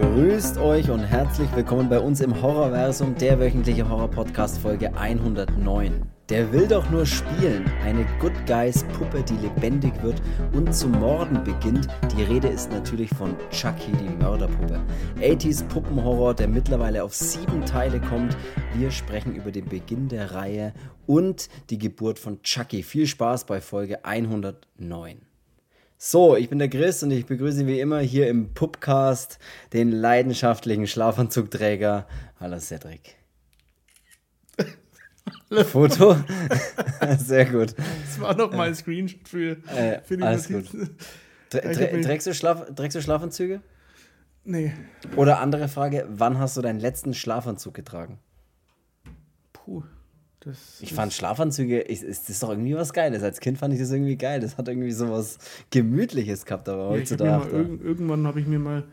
Grüßt euch und herzlich willkommen bei uns im Horrorversum, der wöchentliche Horror-Podcast Folge 109. Der will doch nur spielen. Eine Good Guys Puppe, die lebendig wird und zu morden beginnt. Die Rede ist natürlich von Chucky, die Mörderpuppe. 80s Puppenhorror, der mittlerweile auf sieben Teile kommt. Wir sprechen über den Beginn der Reihe und die Geburt von Chucky. Viel Spaß bei Folge 109. So, ich bin der Chris und ich begrüße wie immer hier im Pubcast den leidenschaftlichen Schlafanzugträger. Hallo Cedric. Foto? Sehr gut. Das war noch mal ein Screenshot für, Äh, für die alles Notizen. Trä Ich trä hab mich- trägst, du Schlaf trägst du Schlafanzüge? Nee, Oder andere Frage, wann hast du deinen letzten Schlafanzug getragen? puh. Das Ich fand Schlafanzüge, ich, ist, das ist doch irgendwie was Geiles. Als Kind fand ich das irgendwie geil. Das hat irgendwie so was Gemütliches gehabt, aber ja, hab heutzutage. mal, irgend, irgendwann habe ich mir mal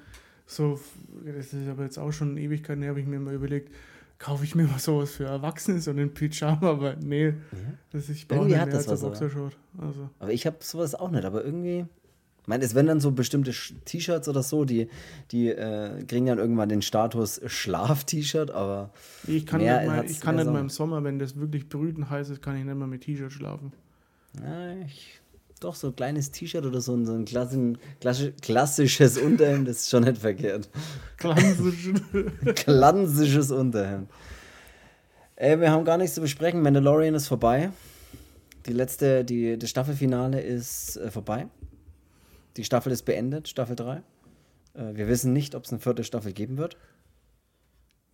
so, das ist aber jetzt auch schon eine Ewigkeit her, habe ich mir mal überlegt, kaufe ich mir mal sowas für Erwachsene, so einen Pyjama, aber nee, das, ich brauche nicht hat mehr das als was, Boxershort. Also, Aber ich habe sowas auch nicht, aber irgendwie. Ich meine, es werden dann so bestimmte T-Shirts oder so, die, die äh, kriegen dann irgendwann den Status Schlaf-T-Shirt, aber ich kann, Mehr nicht, mal, ich kann nicht mal im Sommer, wenn das wirklich brütend heiß ist, kann ich nicht mal mit T-Shirt schlafen. ja, ich, doch so ein kleines T-Shirt oder so, so ein klassin, klassi- klassisches Unterhemd ist schon nicht verkehrt. Klassisch. Klassisches Unterhemd. Ey, wir haben gar nichts zu besprechen. Mandalorian ist vorbei. Die letzte, die, das Staffelfinale ist äh, vorbei. Die Staffel ist beendet, Staffel 3. Äh, wir wissen nicht, ob es eine vierte Staffel geben wird.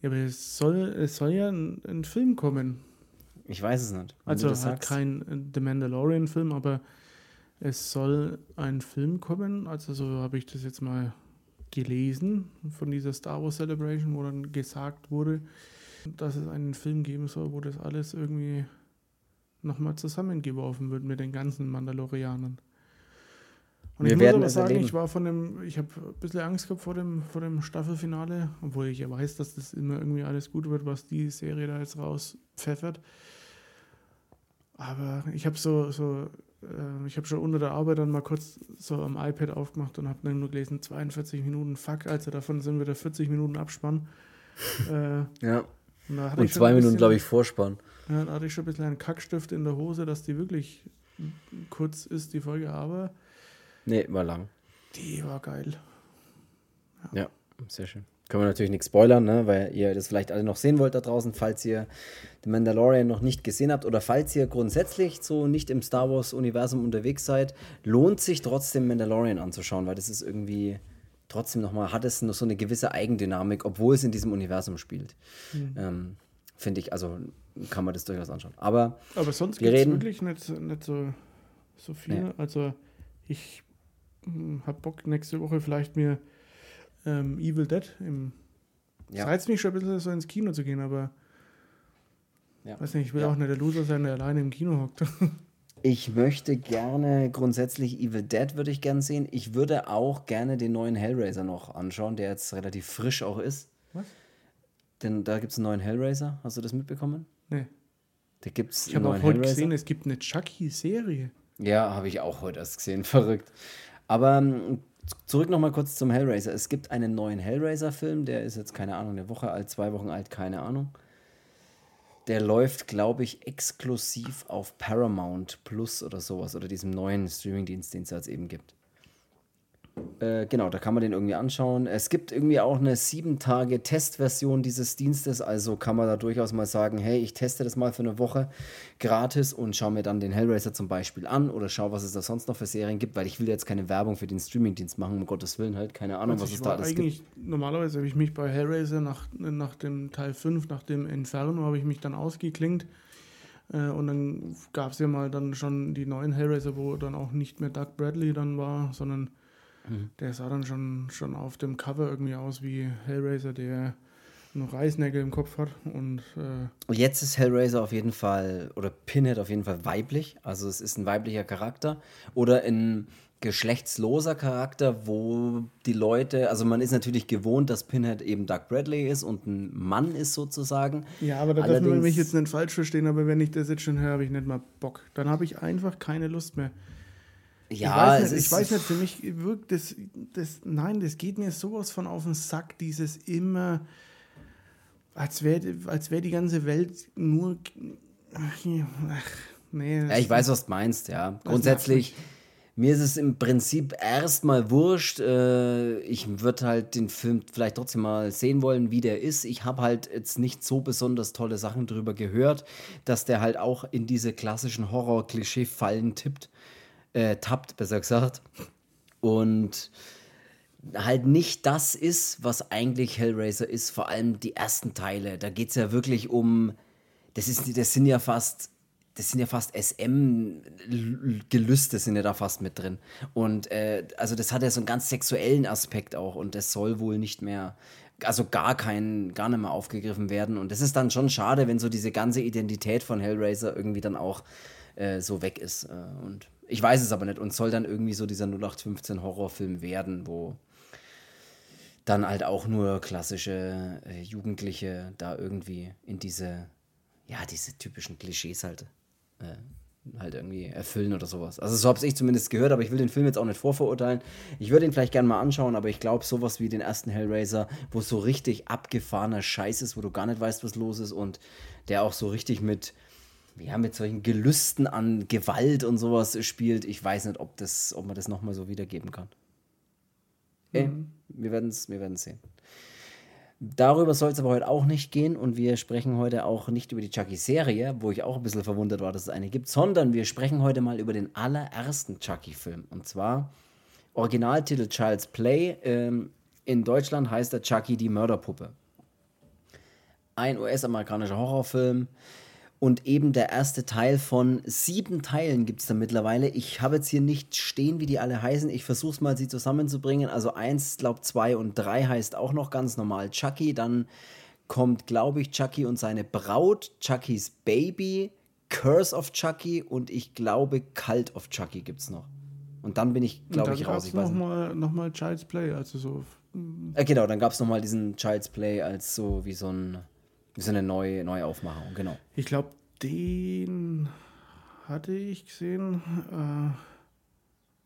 ja, aber es soll, es soll ja ein, ein Film kommen. Ich weiß es nicht. Also das halt kein äh, The Mandalorian-Film, aber es soll ein Film kommen. Also so habe ich das jetzt mal gelesen von dieser Star Wars Celebration, wo dann gesagt wurde, dass es einen Film geben soll, wo das alles irgendwie nochmal zusammengeworfen wird mit den ganzen Mandalorianern. Und Wir ich werden muss aber sagen, erleben. ich war von dem, ich habe ein bisschen Angst gehabt vor dem, vor dem Staffelfinale, obwohl ich ja weiß, dass das immer irgendwie alles gut wird, was die Serie da jetzt rauspfeffert. Aber ich habe so, so äh, ich habe schon unter der Arbeit dann mal kurz so am iPad aufgemacht und habe dann nur gelesen, 42 Minuten, fuck, also davon sind wieder 40 Minuten Abspann. äh, Ja. und da Und zwei Minuten, glaube ich, Vorspann. Ja, da hatte ich schon ein bisschen einen Kackstift in der Hose, dass die wirklich kurz ist, die Folge, aber Nee, war lang. die war geil. Ja, sehr schön. Können wir natürlich nichts spoilern, ne? weil ihr das vielleicht alle noch sehen wollt da draußen, falls ihr The Mandalorian noch nicht gesehen habt oder falls ihr grundsätzlich so nicht im Star Wars-Universum unterwegs seid, lohnt sich trotzdem Mandalorian anzuschauen, weil das ist irgendwie trotzdem nochmal, hat es noch so eine gewisse Eigendynamik, obwohl es in diesem Universum spielt. Ähm, Finde ich, also kann man das durchaus anschauen. Aber Aber sonst Wir gibt es wirklich nicht, nicht so, so viel. Nee. Also ich habe Bock nächste Woche vielleicht mir ähm, Evil Dead im Ja. Es reizt mich schon ein bisschen so ins Kino zu gehen, aber Ja. weiß nicht, ich will Ja. auch nicht der Loser sein, der alleine im Kino hockt. Ich möchte gerne grundsätzlich Evil Dead würde ich gerne sehen. Ich würde auch gerne den neuen Hellraiser noch anschauen, der jetzt relativ frisch auch ist. Was? Denn da gibt es einen neuen Hellraiser. Hast du das mitbekommen? nee. Da gibt es Ich habe auch heute Hellraiser. gesehen, es gibt eine Chucky-Serie. Ja, habe ich auch heute erst gesehen. Verrückt. Aber ähm, zurück nochmal kurz zum Hellraiser. Es gibt einen neuen Hellraiser-Film, der ist jetzt keine Ahnung, eine Woche alt, zwei Wochen alt, keine Ahnung. Der läuft, glaube ich, exklusiv auf Paramount Plus oder sowas oder diesem neuen Streamingdienst, den es jetzt eben gibt. Äh, genau, da kann man den irgendwie anschauen. Es gibt irgendwie auch eine sieben Tage Testversion dieses Dienstes, also kann man da durchaus mal sagen, hey, ich teste das mal für eine Woche gratis und schaue mir dann den Hellraiser zum Beispiel an oder schaue, was es da sonst noch für Serien gibt, weil ich will jetzt keine Werbung für den Streamingdienst machen, um Gottes Willen halt, keine Ahnung, Also was es da alles gibt. normalerweise habe ich mich bei Hellraiser nach, nach dem Teil 5, nach dem Inferno, habe ich mich dann ausgeklingt. Äh, und dann gab es ja mal dann schon die neuen Hellraiser, wo dann auch nicht mehr Doug Bradley dann war, sondern Mhm. der sah dann schon, schon auf dem Cover irgendwie aus wie Hellraiser, der noch Reißnägel im Kopf hat. Und äh, Jetzt ist Hellraiser auf jeden Fall, oder Pinhead auf jeden Fall weiblich. Also es ist ein weiblicher Charakter. Oder ein geschlechtsloser Charakter, wo die Leute, also man ist natürlich gewohnt, dass Pinhead eben Doug Bradley ist und ein Mann ist sozusagen. ja, aber da dürfen wir Allerdings- mich jetzt nicht falsch verstehen, aber wenn ich das jetzt schon höre, habe ich nicht mal Bock. Dann habe ich einfach keine Lust mehr. Ja, ich weiß, nicht, ich weiß nicht, für mich wirkt das, das, nein, das geht mir sowas von auf den Sack, dieses immer, als wäre als wär die ganze Welt nur, ach, nee. Ja, ich weiß, was du meinst, ja. Grundsätzlich, mir ist es im Prinzip erstmal wurscht. Äh, ich würde halt den Film vielleicht trotzdem mal sehen wollen, wie der ist. Ich habe halt jetzt nicht so besonders tolle Sachen drüber gehört, dass der halt auch in diese klassischen Horror-Klischee-Fallen tippt äh, tappt, besser gesagt. Und halt nicht das ist, was eigentlich Hellraiser ist, vor allem die ersten Teile. Da geht es ja wirklich um, das, ist, das sind ja fast, das sind ja fast SM-Gelüste sind ja da fast mit drin. Und äh, also das hat ja so einen ganz sexuellen Aspekt auch und das soll wohl nicht mehr, also gar kein, gar nicht mehr aufgegriffen werden. Und das ist dann schon schade, wenn so diese ganze Identität von Hellraiser irgendwie dann auch äh, so weg ist. Äh, und ich weiß es aber nicht und soll dann irgendwie so dieser 0815 Horrorfilm werden, wo dann halt auch nur klassische äh, Jugendliche da irgendwie in diese, ja, diese typischen Klischees halt, äh, halt irgendwie erfüllen oder sowas. Also so habe ich zumindest gehört, aber ich will den Film jetzt auch nicht vorverurteilen. Ich würde ihn vielleicht gerne mal anschauen, aber ich glaube sowas wie den ersten Hellraiser, wo so richtig abgefahrener Scheiß ist, wo du gar nicht weißt, was los ist und der auch so richtig mit ja, mit solchen Gelüsten an Gewalt und sowas spielt. Ich weiß nicht, ob, das, ob man das nochmal so wiedergeben kann. Okay, mhm. wir werden es wir sehen. Darüber soll es aber heute auch nicht gehen und wir sprechen heute auch nicht über die Chucky-Serie, wo ich auch ein bisschen verwundert war, dass es eine gibt, sondern wir sprechen heute mal über den allerersten Chucky-Film. Und zwar Originaltitel Child's Play. Ähm, in Deutschland heißt er Chucky die Mörderpuppe. Ein US-amerikanischer Horrorfilm und eben der erste Teil von sieben Teilen gibt es da mittlerweile. Ich habe jetzt hier nicht stehen, wie die alle heißen. Ich versuche es mal, sie zusammenzubringen. Also eins, glaube zwei und drei heißt auch noch ganz normal Chucky. Dann kommt, glaube ich, Chucky und seine Braut, Chuckys Baby, Curse of Chucky und ich glaube Cult of Chucky gibt es noch. Und dann bin ich, glaube ich, raus. Ich nochmal noch mal Child's Play, also so. Äh, genau, dann gab es nochmal diesen Child's Play als so wie so ein ist eine neue, neue Aufmachung, genau. Ich glaube, den hatte ich gesehen.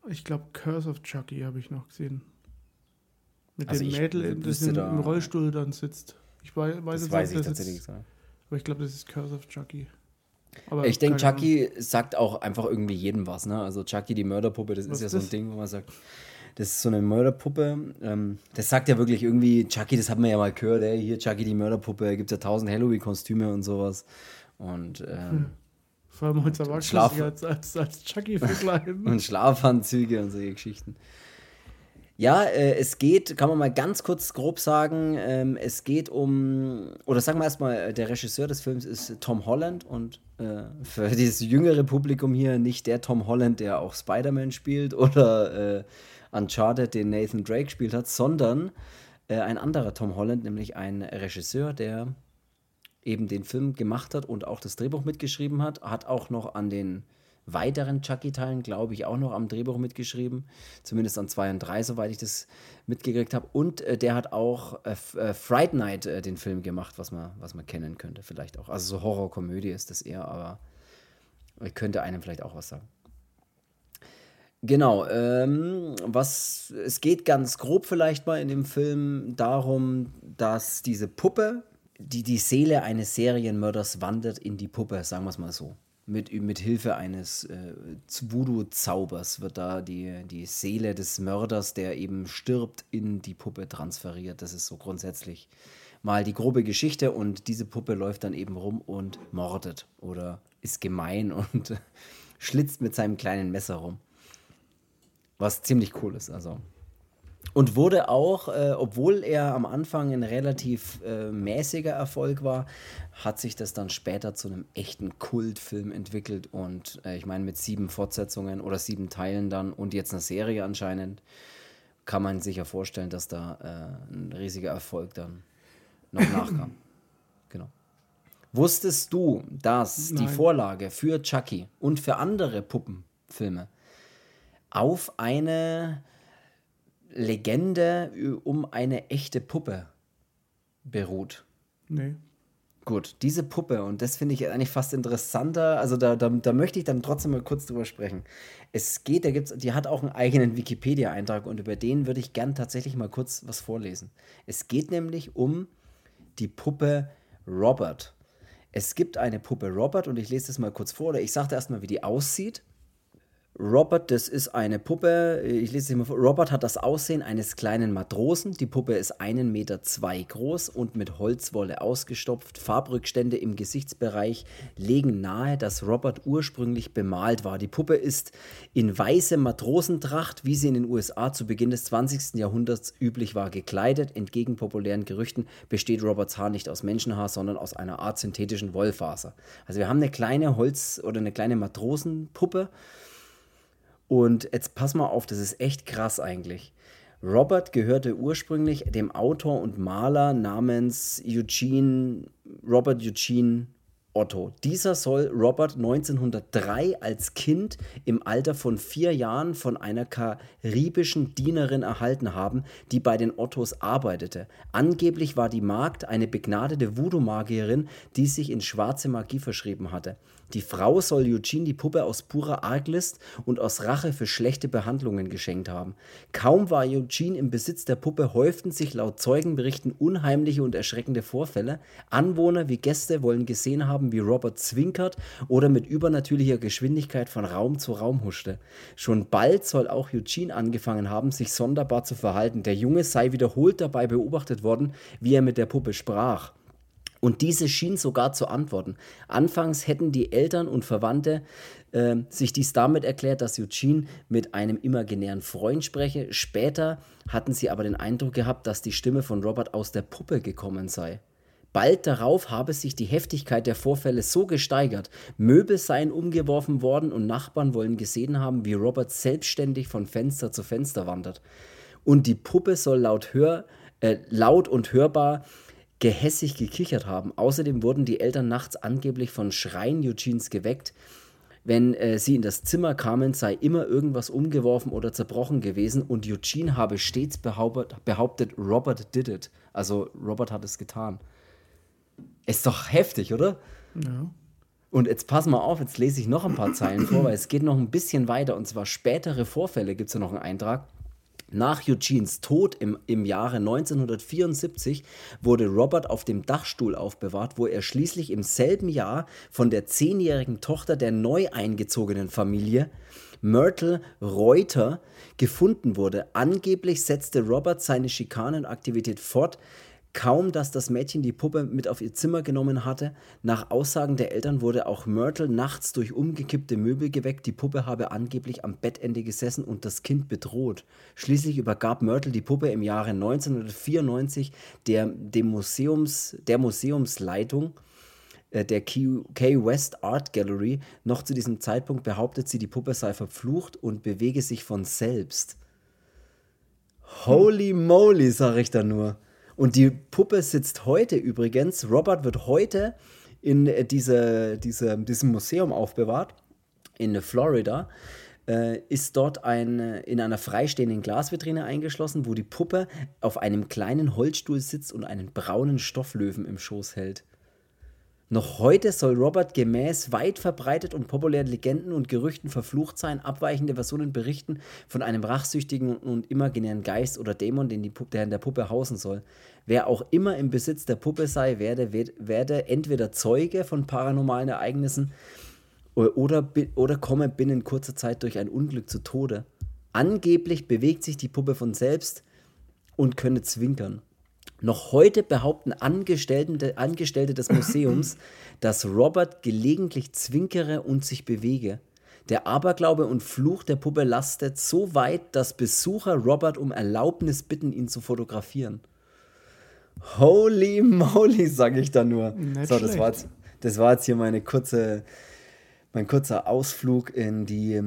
Äh, ich glaube, Curse of Chucky habe ich noch gesehen. Mit also dem Mädel, das im, da, im, Rollstuhl dann sitzt. Ich weiß, weiß das weiß ich tatsächlich jetzt, Aber ich glaube, das ist Curse of Chucky. Aber ich denke, Chucky Ahnung. sagt auch einfach irgendwie jedem was. Ne? Also Chucky, die Mörderpuppe, das was ist ja das? so ein Ding, wo man sagt, das ist so eine Mörderpuppe. Ähm, das sagt ja wirklich irgendwie, Chucky, das hat man ja mal gehört, ey, hier Chucky die Mörderpuppe, gibt ja tausend Halloween-Kostüme und sowas. Und ähm, hm. vor allem heute Erwachsene als, als, als Chucky verkleiden. und Schlafanzüge und solche Geschichten. Ja, äh, es geht, kann man mal ganz kurz grob sagen, ähm, es geht um, oder sagen wir erstmal, der Regisseur des Films ist Tom Holland und äh, für dieses jüngere Publikum hier nicht der Tom Holland, der auch Spider-Man spielt oder äh, Uncharted den Nathan Drake gespielt hat, sondern äh, ein anderer Tom Holland, nämlich ein Regisseur, der eben den Film gemacht hat und auch das Drehbuch mitgeschrieben hat, hat auch noch an den weiteren Chucky-Teilen, glaube ich, auch noch am Drehbuch mitgeschrieben. Zumindest an 2 und 3, soweit ich das mitgekriegt habe. Und äh, der hat auch äh, äh, Fright Night äh, den Film gemacht, was man, was man kennen könnte, vielleicht auch. Also so Horrorkomödie ist das eher, aber könnte einem vielleicht auch was sagen. Genau, ähm, was es geht ganz grob vielleicht mal in dem Film darum, dass diese Puppe, die die Seele eines Serienmörders wandert in die Puppe, sagen wir es mal so. Mit, mit Hilfe eines äh, Voodoo-Zaubers wird da die, die Seele des Mörders, der eben stirbt, in die Puppe transferiert. Das ist so grundsätzlich mal die grobe Geschichte und diese Puppe läuft dann eben rum und mordet oder ist gemein und schlitzt mit seinem kleinen Messer rum. Was ziemlich cool ist, also. Und wurde auch, äh, obwohl er am Anfang ein relativ äh, mäßiger Erfolg war, hat sich das dann später zu einem echten Kultfilm entwickelt. Und äh, ich meine, mit sieben Fortsetzungen oder sieben Teilen dann und jetzt einer Serie anscheinend, kann man sich ja vorstellen, dass da äh, ein riesiger Erfolg dann noch nachkam. Genau. Wusstest du, dass Nein. die Vorlage für Chucky und für andere Puppenfilme auf eine Legende um eine echte Puppe beruht. Nee. Gut, diese Puppe, und das finde ich eigentlich fast interessanter, also da, da, da möchte ich dann trotzdem mal kurz drüber sprechen. Es geht, da gibt's, die hat auch einen eigenen Wikipedia-Eintrag und über den würde ich gern tatsächlich mal kurz was vorlesen. Es geht nämlich um die Puppe Robert. Es gibt eine Puppe Robert und ich lese das mal kurz vor oder ich sage erstmal, wie die aussieht. Robert, das ist eine Puppe, ich lese es mal vor. Robert hat das Aussehen eines kleinen Matrosen. Die Puppe ist einen Meter zwei groß und mit Holzwolle ausgestopft. Farbrückstände im Gesichtsbereich legen nahe, dass Robert ursprünglich bemalt war. Die Puppe ist in weiße Matrosentracht, wie sie in den USA zu Beginn des 20. Jahrhunderts üblich war, gekleidet. Entgegen populären Gerüchten besteht Roberts Haar nicht aus Menschenhaar, sondern aus einer Art synthetischen Wollfaser. Also wir haben eine kleine Holz- oder eine kleine Matrosenpuppe. Und jetzt pass mal auf, das ist echt krass eigentlich. Robert gehörte ursprünglich dem Autor und Maler namens Eugene, Robert Eugene Otto. Dieser soll Robert 1903 als Kind im Alter von vier Jahren von einer karibischen Dienerin erhalten haben, die bei den Ottos arbeitete. Angeblich war die Magd eine begnadete Voodoo-Magierin, die sich in schwarze Magie verschrieben hatte. Die Frau soll Eugene die Puppe aus purer Arglist und aus Rache für schlechte Behandlungen geschenkt haben. Kaum war Eugene im Besitz der Puppe, häuften sich laut Zeugenberichten unheimliche und erschreckende Vorfälle. Anwohner wie Gäste wollen gesehen haben, wie Robert zwinkert oder mit übernatürlicher Geschwindigkeit von Raum zu Raum huschte. Schon bald soll auch Eugene angefangen haben, sich sonderbar zu verhalten. Der Junge sei wiederholt dabei beobachtet worden, wie er mit der Puppe sprach. Und diese schien sogar zu antworten. Anfangs hätten die Eltern und Verwandte äh, sich dies damit erklärt, dass Eugene mit einem imaginären Freund spreche. Später hatten sie aber den Eindruck gehabt, dass die Stimme von Robert aus der Puppe gekommen sei. Bald darauf habe sich die Heftigkeit der Vorfälle so gesteigert. Möbel seien umgeworfen worden und Nachbarn wollen gesehen haben, wie Robert selbstständig von Fenster zu Fenster wandert. Und die Puppe soll laut, hör, äh, laut und hörbar gehässig gekichert haben. Außerdem wurden die Eltern nachts angeblich von Schreien Eugenes geweckt. Wenn äh, sie in das Zimmer kamen, sei immer irgendwas umgeworfen oder zerbrochen gewesen und Eugene habe stets behauptet, behauptet, Robert did it. Also Robert hat es getan. Ist doch heftig, oder? Ja. Und jetzt pass mal auf, jetzt lese ich noch ein paar Zeilen vor, weil es geht noch ein bisschen weiter. Und zwar spätere Vorfälle gibt es ja noch einen Eintrag. Nach Eugenes Tod im, im Jahre 1974 wurde Robert auf dem Dachstuhl aufbewahrt, wo er schließlich im selben Jahr von der zehnjährigen Tochter der neu eingezogenen Familie Myrtle Reuter gefunden wurde. Angeblich setzte Robert seine Schikanenaktivität fort, Kaum, dass das Mädchen die Puppe mit auf ihr Zimmer genommen hatte, nach Aussagen der Eltern wurde auch Myrtle nachts durch umgekippte Möbel geweckt. Die Puppe habe angeblich am Bettende gesessen und das Kind bedroht. Schließlich übergab Myrtle die Puppe im Jahre 1994 der, dem Museums, der Museumsleitung äh, der Key West Art Gallery. Noch zu diesem Zeitpunkt behauptet sie, die Puppe sei verflucht und bewege sich von selbst. Holy moly, sag ich da nur. Und die Puppe sitzt heute übrigens, Robert wird heute in äh, diese, diese, diesem Museum aufbewahrt, in Florida. Äh, ist dort ein, äh, in einer freistehenden Glasvitrine eingeschlossen, wo die Puppe auf einem kleinen Holzstuhl sitzt und einen braunen Stofflöwen im Schoß hält. Noch heute soll Robert gemäß weit verbreitet und populären Legenden und Gerüchten verflucht sein. Abweichende Versionen berichten von einem rachsüchtigen und imaginären Geist oder Dämon, den die der in der Puppe hausen soll. Wer auch immer im Besitz der Puppe sei, werde, werde entweder Zeuge von paranormalen Ereignissen oder, oder komme binnen kurzer Zeit durch ein Unglück zu Tode. Angeblich bewegt sich die Puppe von selbst und könne zwinkern. Noch heute behaupten Angestellte, Angestellte des Museums, dass Robert gelegentlich zwinkere und sich bewege. Der Aberglaube und Fluch der Puppe lastet so weit, dass Besucher Robert um Erlaubnis bitten, ihn zu fotografieren. Holy moly, sage ich da nur. Nicht so, das war, jetzt, das war jetzt hier meine kurze, mein kurzer Ausflug in die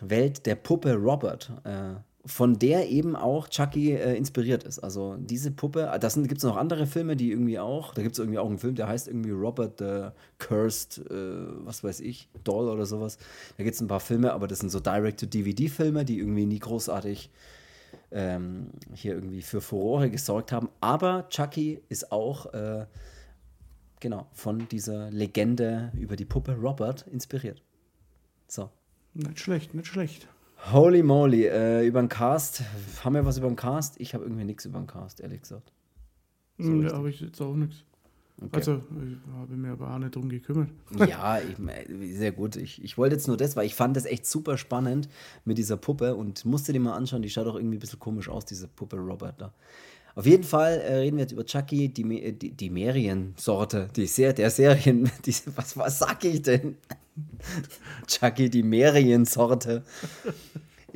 Welt der Puppe Robert. Äh, von der eben auch Chucky äh, inspiriert ist. Also diese Puppe, ah, das gibt es noch andere Filme, die irgendwie auch, da gibt es irgendwie auch einen Film, der heißt irgendwie Robert the Cursed, äh, was weiß ich, Doll oder sowas. Da gibt es ein paar Filme, aber das sind so Direct-to-DVD-Filme, die irgendwie nie großartig ähm, hier irgendwie für Furore gesorgt haben. Aber Chucky ist auch äh, genau, von dieser Legende über die Puppe Robert inspiriert. So. Nicht schlecht, nicht schlecht. Holy moly, äh, über den Cast. Haben wir was über den Cast? Ich habe irgendwie nichts über den Cast, ehrlich gesagt. So hm, ja, habe ich jetzt auch nichts. Okay. Also, ich habe mir aber auch nicht drum gekümmert. Ja, ich, sehr gut. Ich, ich wollte jetzt nur das, weil ich fand das echt super spannend mit dieser Puppe und musste die mal anschauen. Die schaut auch irgendwie ein bisschen komisch aus, diese Puppe Robert da. Auf jeden Fall äh, reden wir jetzt über Chucky, die, die, die Meriensorte, die Ser der Serien, die, was, was sag ich denn? Chucky, die Meriensorte.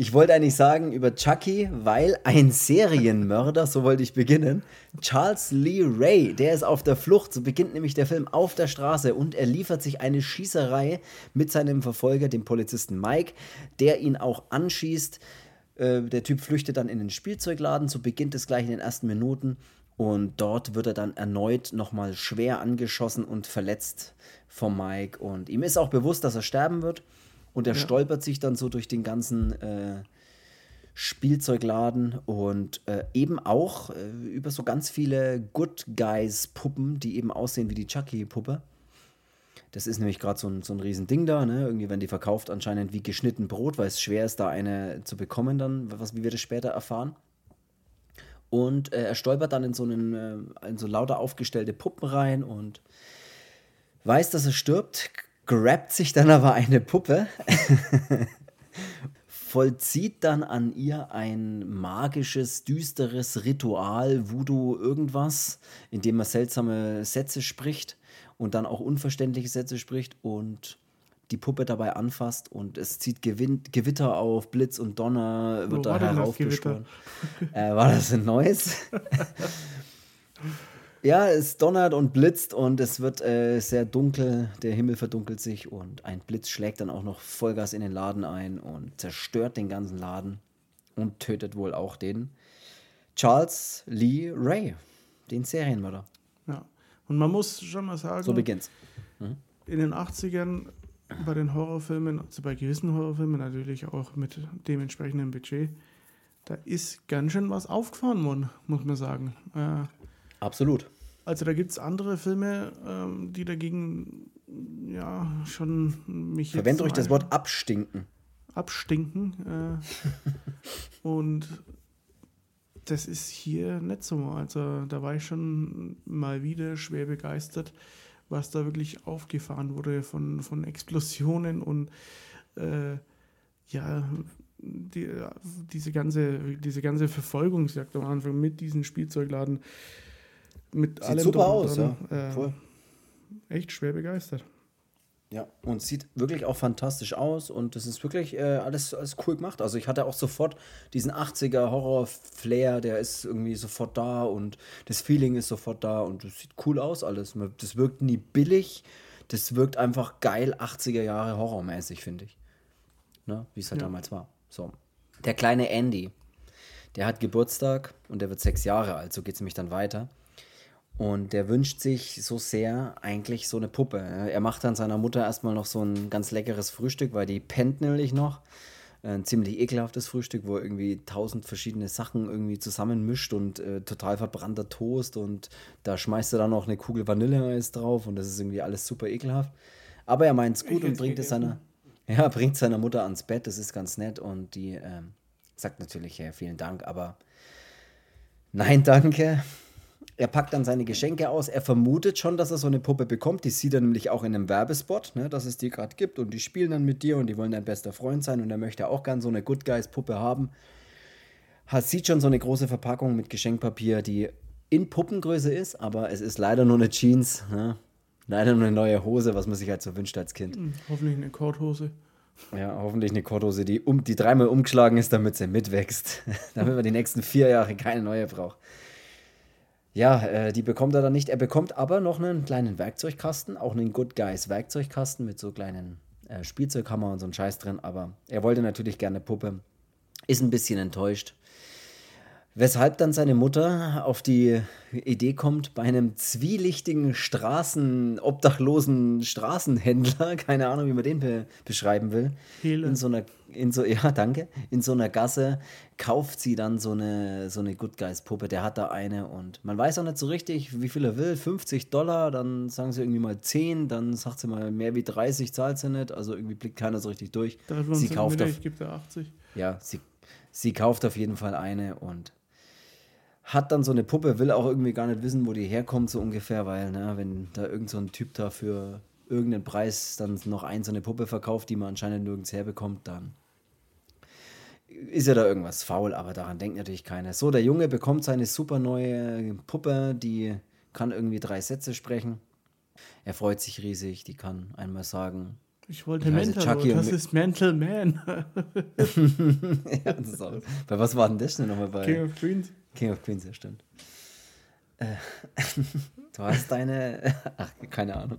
Ich wollte eigentlich sagen über Chucky, weil ein Serienmörder, so wollte ich beginnen, Charles Lee Ray, der ist auf der Flucht, so beginnt nämlich der Film auf der Straße und er liefert sich eine Schießerei mit seinem Verfolger, dem Polizisten Mike, der ihn auch anschießt. Äh, der Typ flüchtet dann in den Spielzeugladen, so beginnt es gleich in den ersten Minuten. Und dort wird er dann erneut nochmal schwer angeschossen und verletzt vom Mike. Und ihm ist auch bewusst, dass er sterben wird. Und er ja. stolpert sich dann so durch den ganzen äh, Spielzeugladen und äh, eben auch äh, über so ganz viele Good Guys-Puppen, die eben aussehen wie die Chucky-Puppe. Das ist nämlich gerade so ein, so ein Riesending da, ne? Irgendwie werden die verkauft anscheinend wie geschnitten Brot, weil es schwer ist, da eine zu bekommen dann, was, wie wir das später erfahren. Und äh, er stolpert dann in so, einen, äh, in so lauter aufgestellte Puppen rein und weiß, dass er stirbt, grabt sich dann aber eine Puppe, vollzieht dann an ihr ein magisches, düsteres Ritual, Voodoo, irgendwas, indem er seltsame Sätze spricht und dann auch unverständliche Sätze spricht und die Puppe dabei anfasst und es zieht Gewin Gewitter auf, Blitz und Donner wird Wo da heraufbeschworen. äh, war das ein neues? ja, es donnert und blitzt und es wird äh, sehr dunkel, der Himmel verdunkelt sich und ein Blitz schlägt dann auch noch Vollgas in den Laden ein und zerstört den ganzen Laden und tötet wohl auch den Charles Lee Ray, den Serienmörder. Ja. Und man muss schon mal sagen, so beginnt's. Mhm. In den 80ern bei den Horrorfilmen, also bei gewissen Horrorfilmen natürlich auch mit dementsprechendem Budget, da ist ganz schön was aufgefahren worden, muss man sagen. Äh, Absolut. Also da gibt es andere Filme, ähm, die dagegen ja schon mich. Verwendet euch das Wort abstinken. Abstinken. Äh, und das ist hier nicht so. Also da war ich schon mal wieder schwer begeistert, was da wirklich aufgefahren wurde von, von Explosionen und äh, ja, die, diese, ganze, diese ganze Verfolgungsjagd am Anfang mit diesen Spielzeugladen. Mit Sieht allem super aus, dran, ja. Äh. Echt schwer begeistert. Ja, und sieht wirklich auch fantastisch aus und das ist wirklich äh, alles, alles cool gemacht. Also ich hatte auch sofort diesen 80er Horror-Flair, der ist irgendwie sofort da und das Feeling ist sofort da und das sieht cool aus alles. Das wirkt nie billig, das wirkt einfach geil 80er Jahre horrormäßig, finde ich. Ne? Wie es halt ja. damals war. So. Der kleine Andy, der hat Geburtstag und der wird sechs Jahre alt, so geht es nämlich dann weiter. Und der wünscht sich so sehr eigentlich so eine Puppe. Er macht dann seiner Mutter erstmal noch so ein ganz leckeres Frühstück, weil die pennt nämlich noch. Ein ziemlich ekelhaftes Frühstück, wo er irgendwie tausend verschiedene Sachen irgendwie zusammenmischt und äh, total verbrannter Toast und da schmeißt er dann noch eine Kugel Vanilleeis drauf und das ist irgendwie alles super ekelhaft. Aber er meint es gut und bringt es seiner, ja, bringt seiner Mutter ans Bett, das ist ganz nett und die ähm, sagt natürlich, ja, vielen Dank, aber nein, danke. Er packt dann seine Geschenke aus. Er vermutet schon, dass er so eine Puppe bekommt. Die sieht er nämlich auch in einem Werbespot, ne, dass es die gerade gibt. Und die spielen dann mit dir und die wollen dein bester Freund sein. Und er möchte auch gern so eine Good Guys Puppe haben. Hat, sieht schon so eine große Verpackung mit Geschenkpapier, die in Puppengröße ist, aber es ist leider nur eine Jeans. Ne? Leider nur eine neue Hose, was man sich halt so wünscht als Kind. Hm, hoffentlich eine Korthose. Ja, hoffentlich eine Korthose, die, um, die dreimal umgeschlagen ist, damit sie mitwächst. damit man die nächsten vier Jahre keine neue braucht. Ja, äh, die bekommt er dann nicht. Er bekommt aber noch einen kleinen Werkzeugkasten, auch einen Good Guys Werkzeugkasten mit so kleinen äh, Spielzeughammer und so einem Scheiß drin. Aber er wollte natürlich gerne Puppe. Ist ein bisschen enttäuscht. Weshalb dann seine Mutter auf die Idee kommt, bei einem zwielichtigen Straßen, obdachlosen Straßenhändler, keine Ahnung, wie man den be beschreiben will, Hele. in so einer, in so, ja, danke, in so einer Gasse kauft sie dann so eine, so eine Good Guys Puppe, der hat da eine und man weiß auch nicht so richtig, wie viel er will, 50 Dollar, dann sagen sie irgendwie mal 10, dann sagt sie mal mehr wie 30, zahlt sie nicht, also irgendwie blickt keiner so richtig durch. Sie kauft auf, ich gebe dir 80. ja, sie, sie kauft auf jeden Fall eine und hat dann so eine Puppe, will auch irgendwie gar nicht wissen, wo die herkommt, so ungefähr, weil, ne, wenn da irgend so ein Typ da für irgendeinen Preis dann noch ein so eine Puppe verkauft, die man anscheinend nirgends herbekommt, dann ist ja da irgendwas faul, aber daran denkt natürlich keiner. So, der Junge bekommt seine super neue Puppe, die kann irgendwie drei Sätze sprechen. Er freut sich riesig, die kann einmal sagen, Ich wollte Ich Mental, Chucky das ist Mental Man. ja, das ist auch, bei was war denn das denn nochmal bei? King of Queens. King of Queens, ja, stimmt. Äh, du hast deine. Ach, keine Ahnung.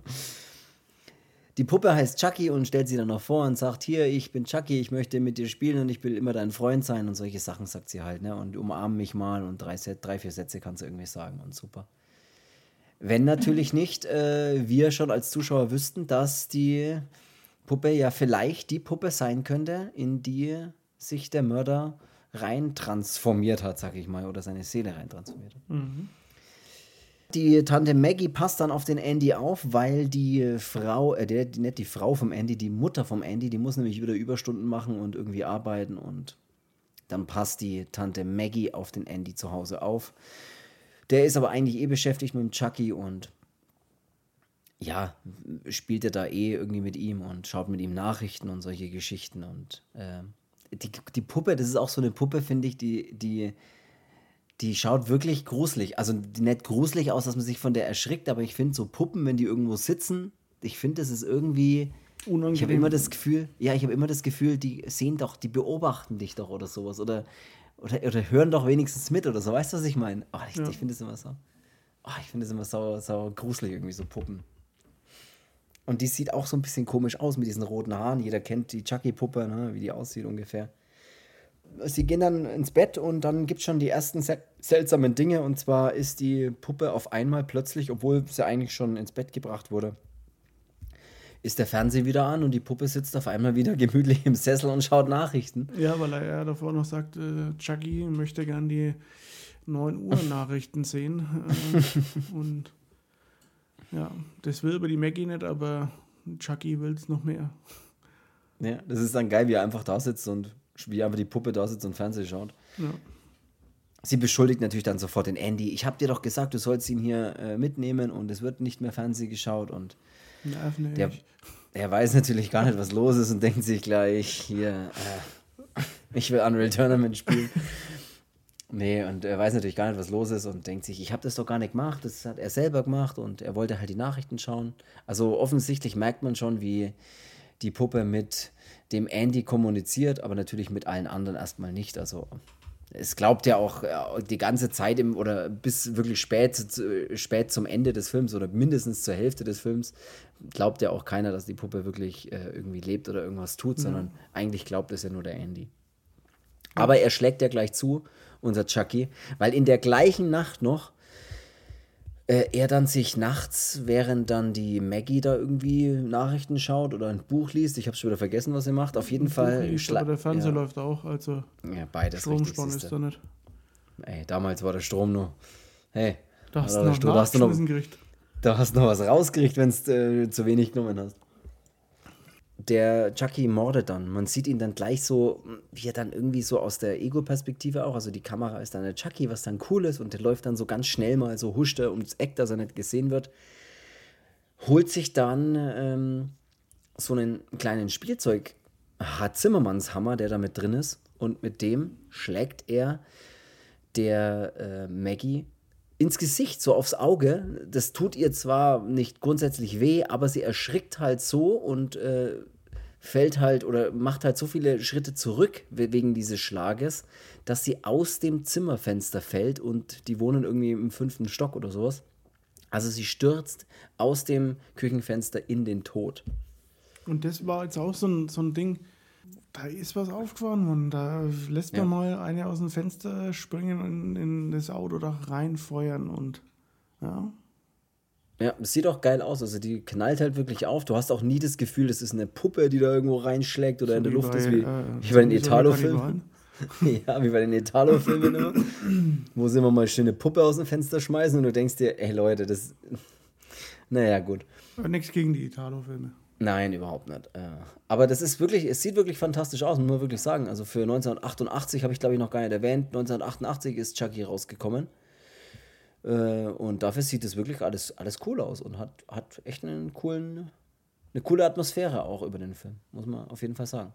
Die Puppe heißt Chucky und stellt sie dann noch vor und sagt: Hier, ich bin Chucky, ich möchte mit dir spielen und ich will immer dein Freund sein und solche Sachen sagt sie halt, ne? Und umarm mich mal und drei, drei vier Sätze kannst du irgendwie sagen und super. Wenn natürlich nicht äh, wir schon als Zuschauer wüssten, dass die Puppe ja vielleicht die Puppe sein könnte, in die sich der Mörder rein transformiert hat, sag ich mal, oder seine Seele rein transformiert hat. Die Tante Maggie passt dann auf den Andy auf, weil die Frau, äh, der, die, nicht die Frau vom Andy, die Mutter vom Andy, die muss nämlich wieder Überstunden machen und irgendwie arbeiten und dann passt die Tante Maggie auf den Andy zu Hause auf. Der ist aber eigentlich eh beschäftigt mit dem Chucky und ja, spielt er da eh irgendwie mit ihm und schaut mit ihm Nachrichten und solche Geschichten. Und ähm, die, die Puppe, das ist auch so eine Puppe, finde ich, die, die, die schaut wirklich gruselig. Also nicht gruselig aus, dass man sich von der erschrickt, aber ich finde so Puppen, wenn die irgendwo sitzen, ich finde, das ist irgendwie. Ich habe Unangenehm. immer das Gefühl, ja, ich habe immer das Gefühl, die sehen doch, die beobachten dich doch oder sowas. Oder, oder, oder hören doch wenigstens mit oder so. Weißt du, was ich meine? Oh, ich Ja. ich finde es immer so. Oh, ich finde es immer sau, sau gruselig, irgendwie so Puppen. Und die sieht auch so ein bisschen komisch aus mit diesen roten Haaren. Jeder kennt die Chucky-Puppe, ne, wie die aussieht ungefähr. Sie gehen dann ins Bett und dann gibt es schon die ersten sel seltsamen Dinge. Und zwar ist die Puppe auf einmal plötzlich, obwohl sie eigentlich schon ins Bett gebracht wurde, ist der Fernseher wieder an und die Puppe sitzt auf einmal wieder gemütlich im Sessel und schaut Nachrichten. Ja, weil er ja davor noch sagt, äh, Chucky möchte gern die 9 Uhr Nachrichten sehen. Äh, und ja, das will aber die Maggie nicht, aber Chucky will es noch mehr. Ja, das ist dann geil, wie er einfach da sitzt und wie einfach die Puppe da sitzt und Fernsehen schaut. Ja. Sie beschuldigt natürlich dann sofort den Andy. Ich habe dir doch gesagt, du sollst ihn hier äh, mitnehmen und es wird nicht mehr Fernsehen geschaut. Und Nerven der, er weiß natürlich gar nicht, was los ist und denkt sich gleich, hier, äh, ich will Unreal Tournament spielen. Nee, und er weiß natürlich gar nicht, was los ist und denkt sich, ich habe das doch gar nicht gemacht, das hat er selber gemacht und er wollte halt die Nachrichten schauen. Also offensichtlich merkt man schon, wie die Puppe mit dem Andy kommuniziert, aber natürlich mit allen anderen erstmal nicht. Also es glaubt ja auch äh, die ganze Zeit im, oder bis wirklich spät, spät zum Ende des Films oder mindestens zur Hälfte des Films glaubt ja auch keiner, dass die Puppe wirklich äh, irgendwie lebt oder irgendwas tut, sondern eigentlich glaubt es ja nur der Andy. Aber er schlägt ja gleich zu, unser Chucky, weil in der gleichen Nacht noch äh, er dann sich nachts, während dann die Maggie da irgendwie Nachrichten schaut oder ein Buch liest, ich habe schon wieder vergessen, was er macht, auf jeden Fall. Liest, aber der Fernseher ja, läuft auch, also ja, beides. Stromspann ist da nicht. Ey, damals war der Strom nur. Hey, Da hast du noch da hast du noch, da hast du noch was rausgekriegt, wenn es äh, zu wenig genommen hast. Der Chucky mordet dann. Man sieht ihn dann gleich so, wie er dann irgendwie so aus der Ego-Perspektive auch, also die Kamera ist dann der Chucky, was dann cool ist und der läuft dann so ganz schnell mal so huscht er ums Eck, dass er nicht gesehen wird. Holt sich dann ähm, so einen kleinen Spielzeug, hat Zimmermannshammer, der da mit drin ist und mit dem schlägt er der äh, Maggie ins Gesicht, so aufs Auge. Das tut ihr zwar nicht grundsätzlich weh, aber sie erschrickt halt so und äh, fällt halt oder macht halt so viele Schritte zurück we- wegen dieses Schlages, dass sie aus dem Zimmerfenster fällt und die wohnen irgendwie im fünften Stock oder sowas. Also sie stürzt aus dem Küchenfenster in den Tod. Und das war jetzt auch so ein, so ein Ding, da ist was aufgefahren worden. Da lässt man Ja. mal eine aus dem Fenster springen und in das Auto da reinfeuern und ja. Ja, es sieht auch geil aus. Also die knallt halt wirklich auf. Du hast auch nie das Gefühl, das ist eine Puppe, die da irgendwo reinschlägt oder in der Luft bei, ist, wie, äh, wie bei den so Italo-Filmen. Ja, wie bei den Italo-Filmen immer. wo sie immer mal schön eine Puppe aus dem Fenster schmeißen und du denkst dir, ey Leute, das. Naja, gut. Nichts gegen die Italo-Filme. Nein, überhaupt nicht. Äh, Aber das ist wirklich, es sieht wirklich fantastisch aus, muss man wirklich sagen. Also für 1988 habe ich, glaube ich, noch gar nicht erwähnt. 1988 ist Chucky rausgekommen. Äh, Und dafür sieht es wirklich alles, alles cool aus und hat, hat echt einen coolen, eine coole Atmosphäre auch über den Film, muss man auf jeden Fall sagen.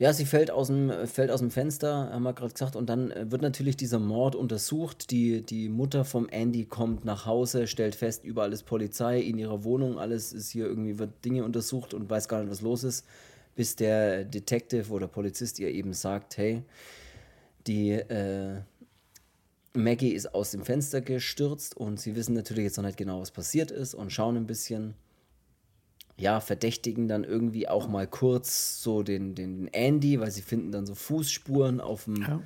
Ja, sie fällt aus dem, fällt aus dem Fenster, haben wir gerade gesagt, und dann äh, wird natürlich dieser Mord untersucht. Die, die Mutter vom Andy kommt nach Hause, stellt fest, überall ist Polizei, in ihrer Wohnung, alles ist hier irgendwie, wird Dinge untersucht und weiß gar nicht, was los ist, bis der Detective oder Polizist ihr eben sagt, hey, die äh, Maggie ist aus dem Fenster gestürzt. Und sie wissen natürlich jetzt noch nicht genau, was passiert ist und schauen ein bisschen ja, verdächtigen dann irgendwie auch mal kurz so den, den Andy, weil sie finden dann so Fußspuren auf dem, Ja.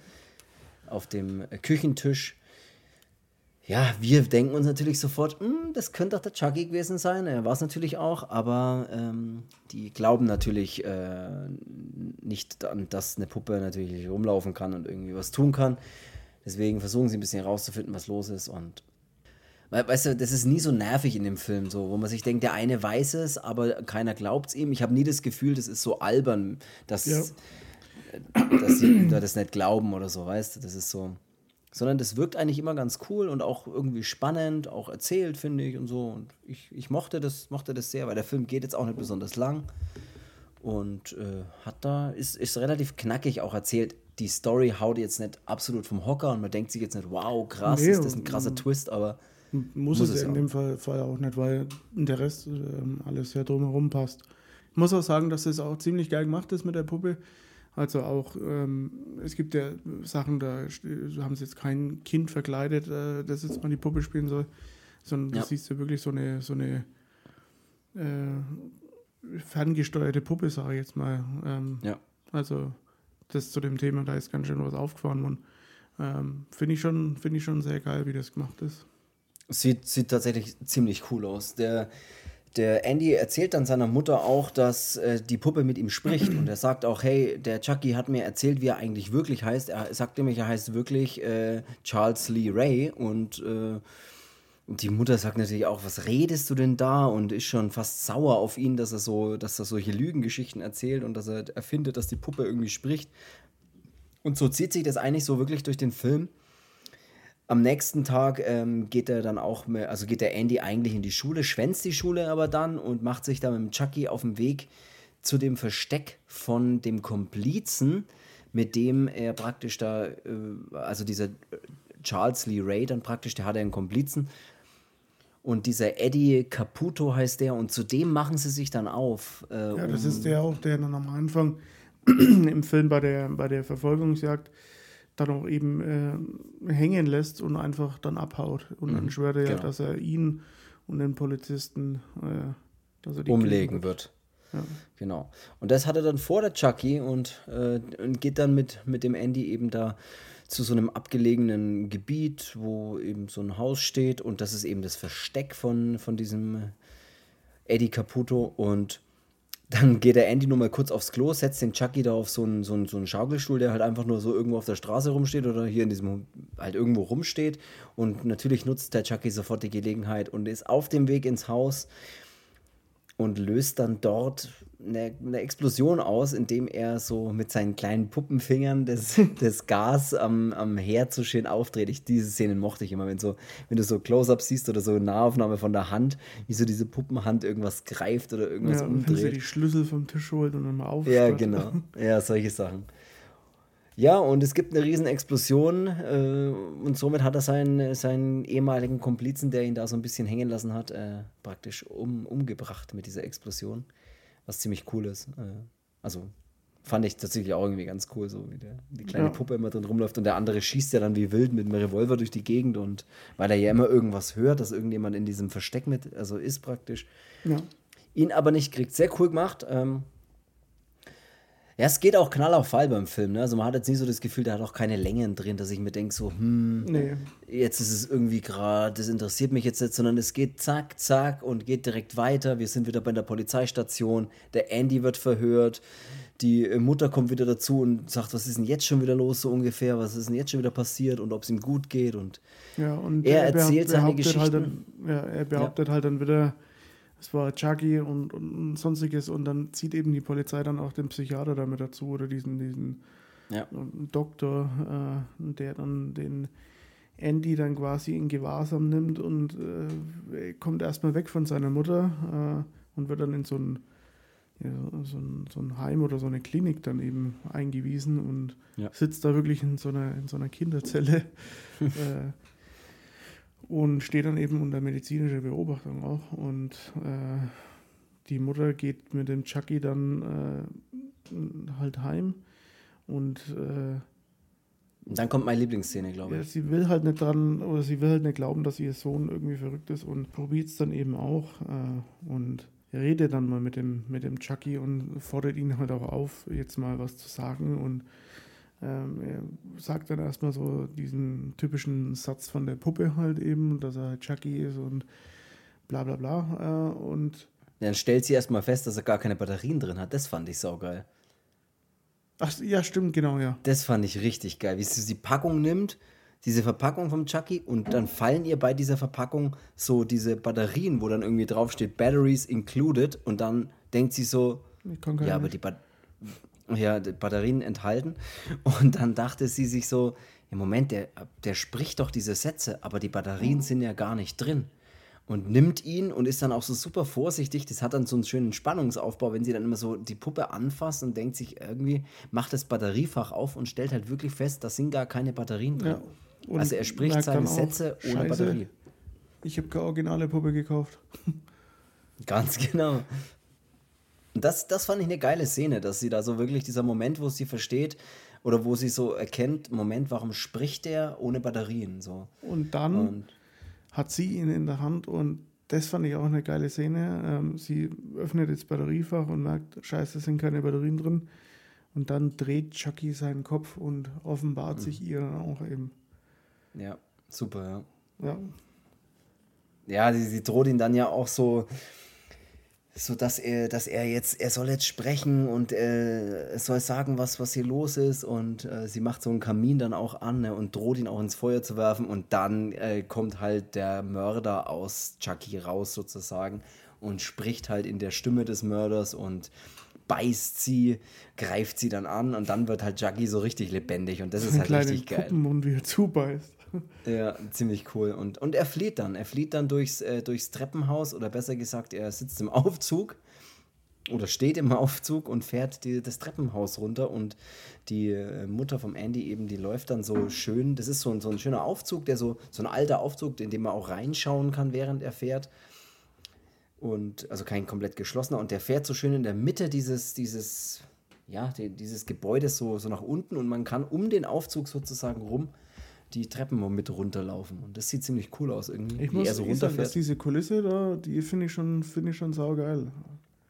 auf dem Küchentisch. Ja, wir denken uns natürlich sofort, "Hm, das könnte doch der Chucky gewesen sein. Er war es natürlich auch, aber ähm, die glauben natürlich äh, nicht an, dass eine Puppe natürlich rumlaufen kann und irgendwie was tun kann. Deswegen versuchen sie ein bisschen herauszufinden, was los ist und Weißt du, das ist nie so nervig in dem Film, so, wo man sich denkt, der eine weiß es, aber keiner glaubt es ihm. Ich habe nie das Gefühl, das ist so albern, dass, Ja. dass sie ihm da das nicht glauben oder so, weißt du, das ist so. Sondern das wirkt eigentlich immer ganz cool und auch irgendwie spannend, auch erzählt, finde ich und so. Und ich, ich mochte, das, mochte das sehr, weil der Film geht jetzt auch nicht besonders lang und äh, hat da, ist, ist relativ knackig auch erzählt. Die Story haut jetzt nicht absolut vom Hocker und man denkt sich jetzt nicht, wow, krass, Nee, ist das ein krasser Twist, aber Muss, Muss es, es in ja. dem Fall, Fall auch nicht, weil der Rest ähm, alles sehr drumherum passt. Ich muss auch sagen, dass es auch ziemlich geil gemacht ist mit der Puppe. Also auch, ähm, es gibt ja Sachen, da haben sie jetzt kein Kind verkleidet, äh, das jetzt mal die Puppe spielen soll, sondern Ja. du siehst ja wirklich so eine, so eine äh, ferngesteuerte Puppe, sage ich jetzt mal. Ähm, Ja. Also das zu dem Thema, da ist ganz schön was aufgefahren worden. Ähm, Finde ich, schon- finde ich schon sehr geil, wie das gemacht ist. Sieht, sieht tatsächlich ziemlich cool aus. Der, der Andy erzählt dann seiner Mutter auch, dass äh, die Puppe mit ihm spricht. Und er sagt auch, hey, der Chucky hat mir erzählt, wie er eigentlich wirklich heißt. Er sagt nämlich, er heißt wirklich äh, Charles Lee Ray. Und, äh, die Mutter sagt natürlich auch, was redest du denn da? Und ist schon fast sauer auf ihn, dass er so, dass er solche Lügengeschichten erzählt und dass er erfindet, dass die Puppe irgendwie spricht. Und so zieht sich das eigentlich so wirklich durch den Film. Am nächsten Tag ähm, geht er dann auch, mehr, also geht der Andy eigentlich in die Schule, schwänzt die Schule aber dann und macht sich dann mit dem Chucky auf den Weg zu dem Versteck von dem Komplizen, mit dem er praktisch da, äh, also dieser äh, Charles Lee Ray dann praktisch, der hat einen Komplizen. Und dieser Eddie Caputo heißt der, und zu dem machen sie sich dann auf. Äh, Ja, das um- ist der auch, der dann am Anfang im Film bei der, bei der Verfolgungsjagd dann auch eben äh, hängen lässt und einfach dann abhaut. Und dann schwört er ja, genau. dass er ihn und den Polizisten äh, dass er die umlegen wird. Ja. Genau. Und das hat er dann vor der Chucky und, äh, und geht dann mit, mit dem Andy eben da zu so einem abgelegenen Gebiet, wo eben so ein Haus steht und das ist eben das Versteck von, von diesem Eddie Caputo und dann geht der Andy nur mal kurz aufs Klo, setzt den Chucky da auf so einen, so, einen, so einen Schaukelstuhl, der halt einfach nur so irgendwo auf der Straße rumsteht oder hier in diesem halt irgendwo rumsteht. Und natürlich nutzt der Chucky sofort die Gelegenheit und ist auf dem Weg ins Haus und löst dann dort eine, eine Explosion aus, indem er so mit seinen kleinen Puppenfingern das, das Gas am, am Herd so schön aufdreht. Ich, diese Szenen mochte ich immer, wenn, so, wenn du so Close-Up siehst oder so eine Nahaufnahme von der Hand, wie so diese Puppenhand irgendwas greift oder irgendwas Ja, wenn sie umdreht. die Schlüssel vom Tisch holt und dann mal aufstatt. Ja, genau. Ja, solche Sachen. Ja, und es gibt eine riesen Explosion äh, und somit hat er seinen, seinen ehemaligen Komplizen, der ihn da so ein bisschen hängen lassen hat, äh, praktisch um, umgebracht mit dieser Explosion. Was ziemlich cool ist. Äh, also fand ich tatsächlich auch irgendwie ganz cool, so wie der, die kleine Ja. Puppe immer drin rumläuft und der andere schießt ja dann wie wild mit einem Revolver durch die Gegend und weil er ja immer irgendwas hört, dass irgendjemand in diesem Versteck mit, also ist praktisch Ja. ihn aber nicht kriegt. Sehr cool gemacht. Ähm, Ja, es geht auch knall auf Fall beim Film. Ne? Also man hat jetzt nicht so das Gefühl, der hat auch keine Längen drin, dass ich mir denke, so, hm, Nee. jetzt ist es irgendwie gerade, das interessiert mich jetzt nicht, sondern es geht zack, zack und geht direkt weiter. Wir sind wieder bei der Polizeistation, der Andy wird verhört, die äh, Mutter kommt wieder dazu und sagt, was ist denn jetzt schon wieder los, so ungefähr, was ist denn jetzt schon wieder passiert und ob es ihm gut geht und Ja, und Er behaupt- erzählt seine behauptet Halt ja, er behauptet halt dann wieder, es war Chucky und, und, sonstiges und dann zieht eben die Polizei dann auch den Psychiater damit dazu oder diesen, diesen ja. Doktor, äh, der dann den Andy dann quasi in Gewahrsam nimmt und äh, kommt erstmal weg von seiner Mutter äh, und wird dann in so ein, ja, so, ein, so ein Heim oder so eine Klinik dann eben eingewiesen und Ja. sitzt da wirklich in so einer, in so einer Kinderzelle äh, und steht dann eben unter medizinischer Beobachtung auch. Und äh, die Mutter geht mit dem Chucky dann äh, halt heim und äh, dann kommt meine Lieblingsszene, glaube ja, ich. sie will halt nicht dran, oder sie will halt nicht glauben, dass ihr Sohn irgendwie verrückt ist und probiert es dann eben auch äh, und redet dann mal mit dem, mit dem Chucky und fordert ihn halt auch auf, jetzt mal was zu sagen und ähm, er sagt dann erstmal so diesen typischen Satz von der Puppe halt eben, dass er Chucky ist und bla bla bla äh, und Dann stellt sie erstmal fest, dass er gar keine Batterien drin hat. Das fand ich saugeil. ach ja, stimmt, genau, ja. Das fand ich richtig geil, wie sie die Packung nimmt, diese Verpackung vom Chucky und dann fallen ihr bei dieser Verpackung so diese Batterien, wo dann irgendwie draufsteht Batteries included und dann denkt sie so, Ich kann keine ja, aber die, Bat ja, Batterien enthalten und dann dachte sie sich so, im Moment, der, der spricht doch diese Sätze, aber die Batterien sind ja gar nicht drin. Und nimmt ihn und ist dann auch so super vorsichtig. Das hat dann so einen schönen Spannungsaufbau, wenn sie dann immer so die Puppe anfasst und denkt sich irgendwie, macht das Batteriefach auf und stellt halt wirklich fest, da sind gar keine Batterien drin. Ja. Also er spricht seine auch, Sätze ohne Scheiße, Batterie. Ich habe keine originale Puppe gekauft. Ganz genau. Und das, das fand ich eine geile Szene, dass sie da so wirklich dieser Moment, wo sie versteht oder wo sie so erkennt, Moment, warum spricht der ohne Batterien? So. Und dann Und hat sie ihn in der Hand und das fand ich auch eine geile Szene. Ähm, sie öffnet das Batteriefach und merkt, scheiße, es sind keine Batterien drin. Und dann dreht Chucky seinen Kopf und offenbart Mhm. sich ihr dann auch eben. ja, super, ja. Ja, Ja, sie, sie droht ihn dann ja auch so, so dass er, dass er jetzt, er soll jetzt sprechen und äh, er soll sagen, was, was hier los ist. Und äh, sie macht so einen Kamin dann auch an ne, und droht ihn auch ins Feuer zu werfen. Und dann äh, kommt halt der Mörder aus Chucky raus sozusagen und spricht halt in der Stimme des Mörders und beißt sie, greift sie dann an und dann wird halt Chucky so richtig lebendig und das ist einen halt richtig geil. Puppenmund, wie er zubeißt. Ja, ziemlich cool. Und, und er flieht dann. Er flieht dann durchs, äh, durchs Treppenhaus oder besser gesagt, er sitzt im Aufzug oder steht im Aufzug und fährt die, das Treppenhaus runter und die äh, Mutter vom Andy eben, die läuft dann so schön. Das ist so ein, so ein schöner Aufzug, der so, so ein alter Aufzug, in dem man auch reinschauen kann, während er fährt. Und also kein komplett geschlossener. Und der fährt so schön in der Mitte dieses, dieses, ja, die, dieses Gebäudes so, so nach unten und man kann um den Aufzug sozusagen rum die Treppen mal mit runterlaufen. Und das sieht ziemlich cool aus irgendwie, Ich muss er so eh sagen, dass runterfährt. diese Kulisse da, die finde ich schon, finde ich schon saugeil.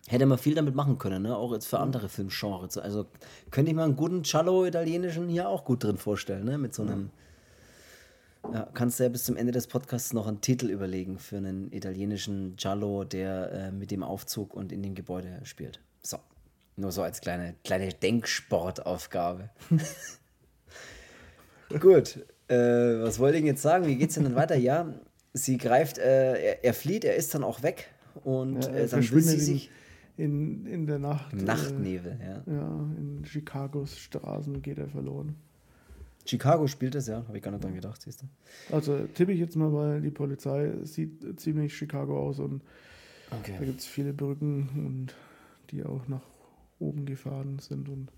Hätte man viel damit machen können, ne? auch jetzt für andere Filmgenres. Also könnte ich mir einen guten Cello-Italienischen hier auch gut drin vorstellen, ne? mit so einem. Ja, kannst du ja bis zum Ende des Podcasts noch einen Titel überlegen für einen italienischen Giallo, der äh, mit dem Aufzug und in dem Gebäude spielt. So, nur so als kleine, kleine Denksportaufgabe. Gut, äh, was wollte ich jetzt sagen? Wie geht's denn dann weiter? Ja, sie greift, äh, er, er flieht, er ist dann auch weg und Ja, äh, dann will sie sich. In, in der Nacht. Im Nachtnebel, ja. Äh, ja, in Chicagos Straßen geht er verloren. Chicago spielt es, ja, habe ich gar nicht dran gedacht, siehst du. Also tippe ich jetzt mal, weil die Polizei sieht ziemlich Chicago aus und da Okay. gibt es viele Brücken und die auch nach oben gefahren sind und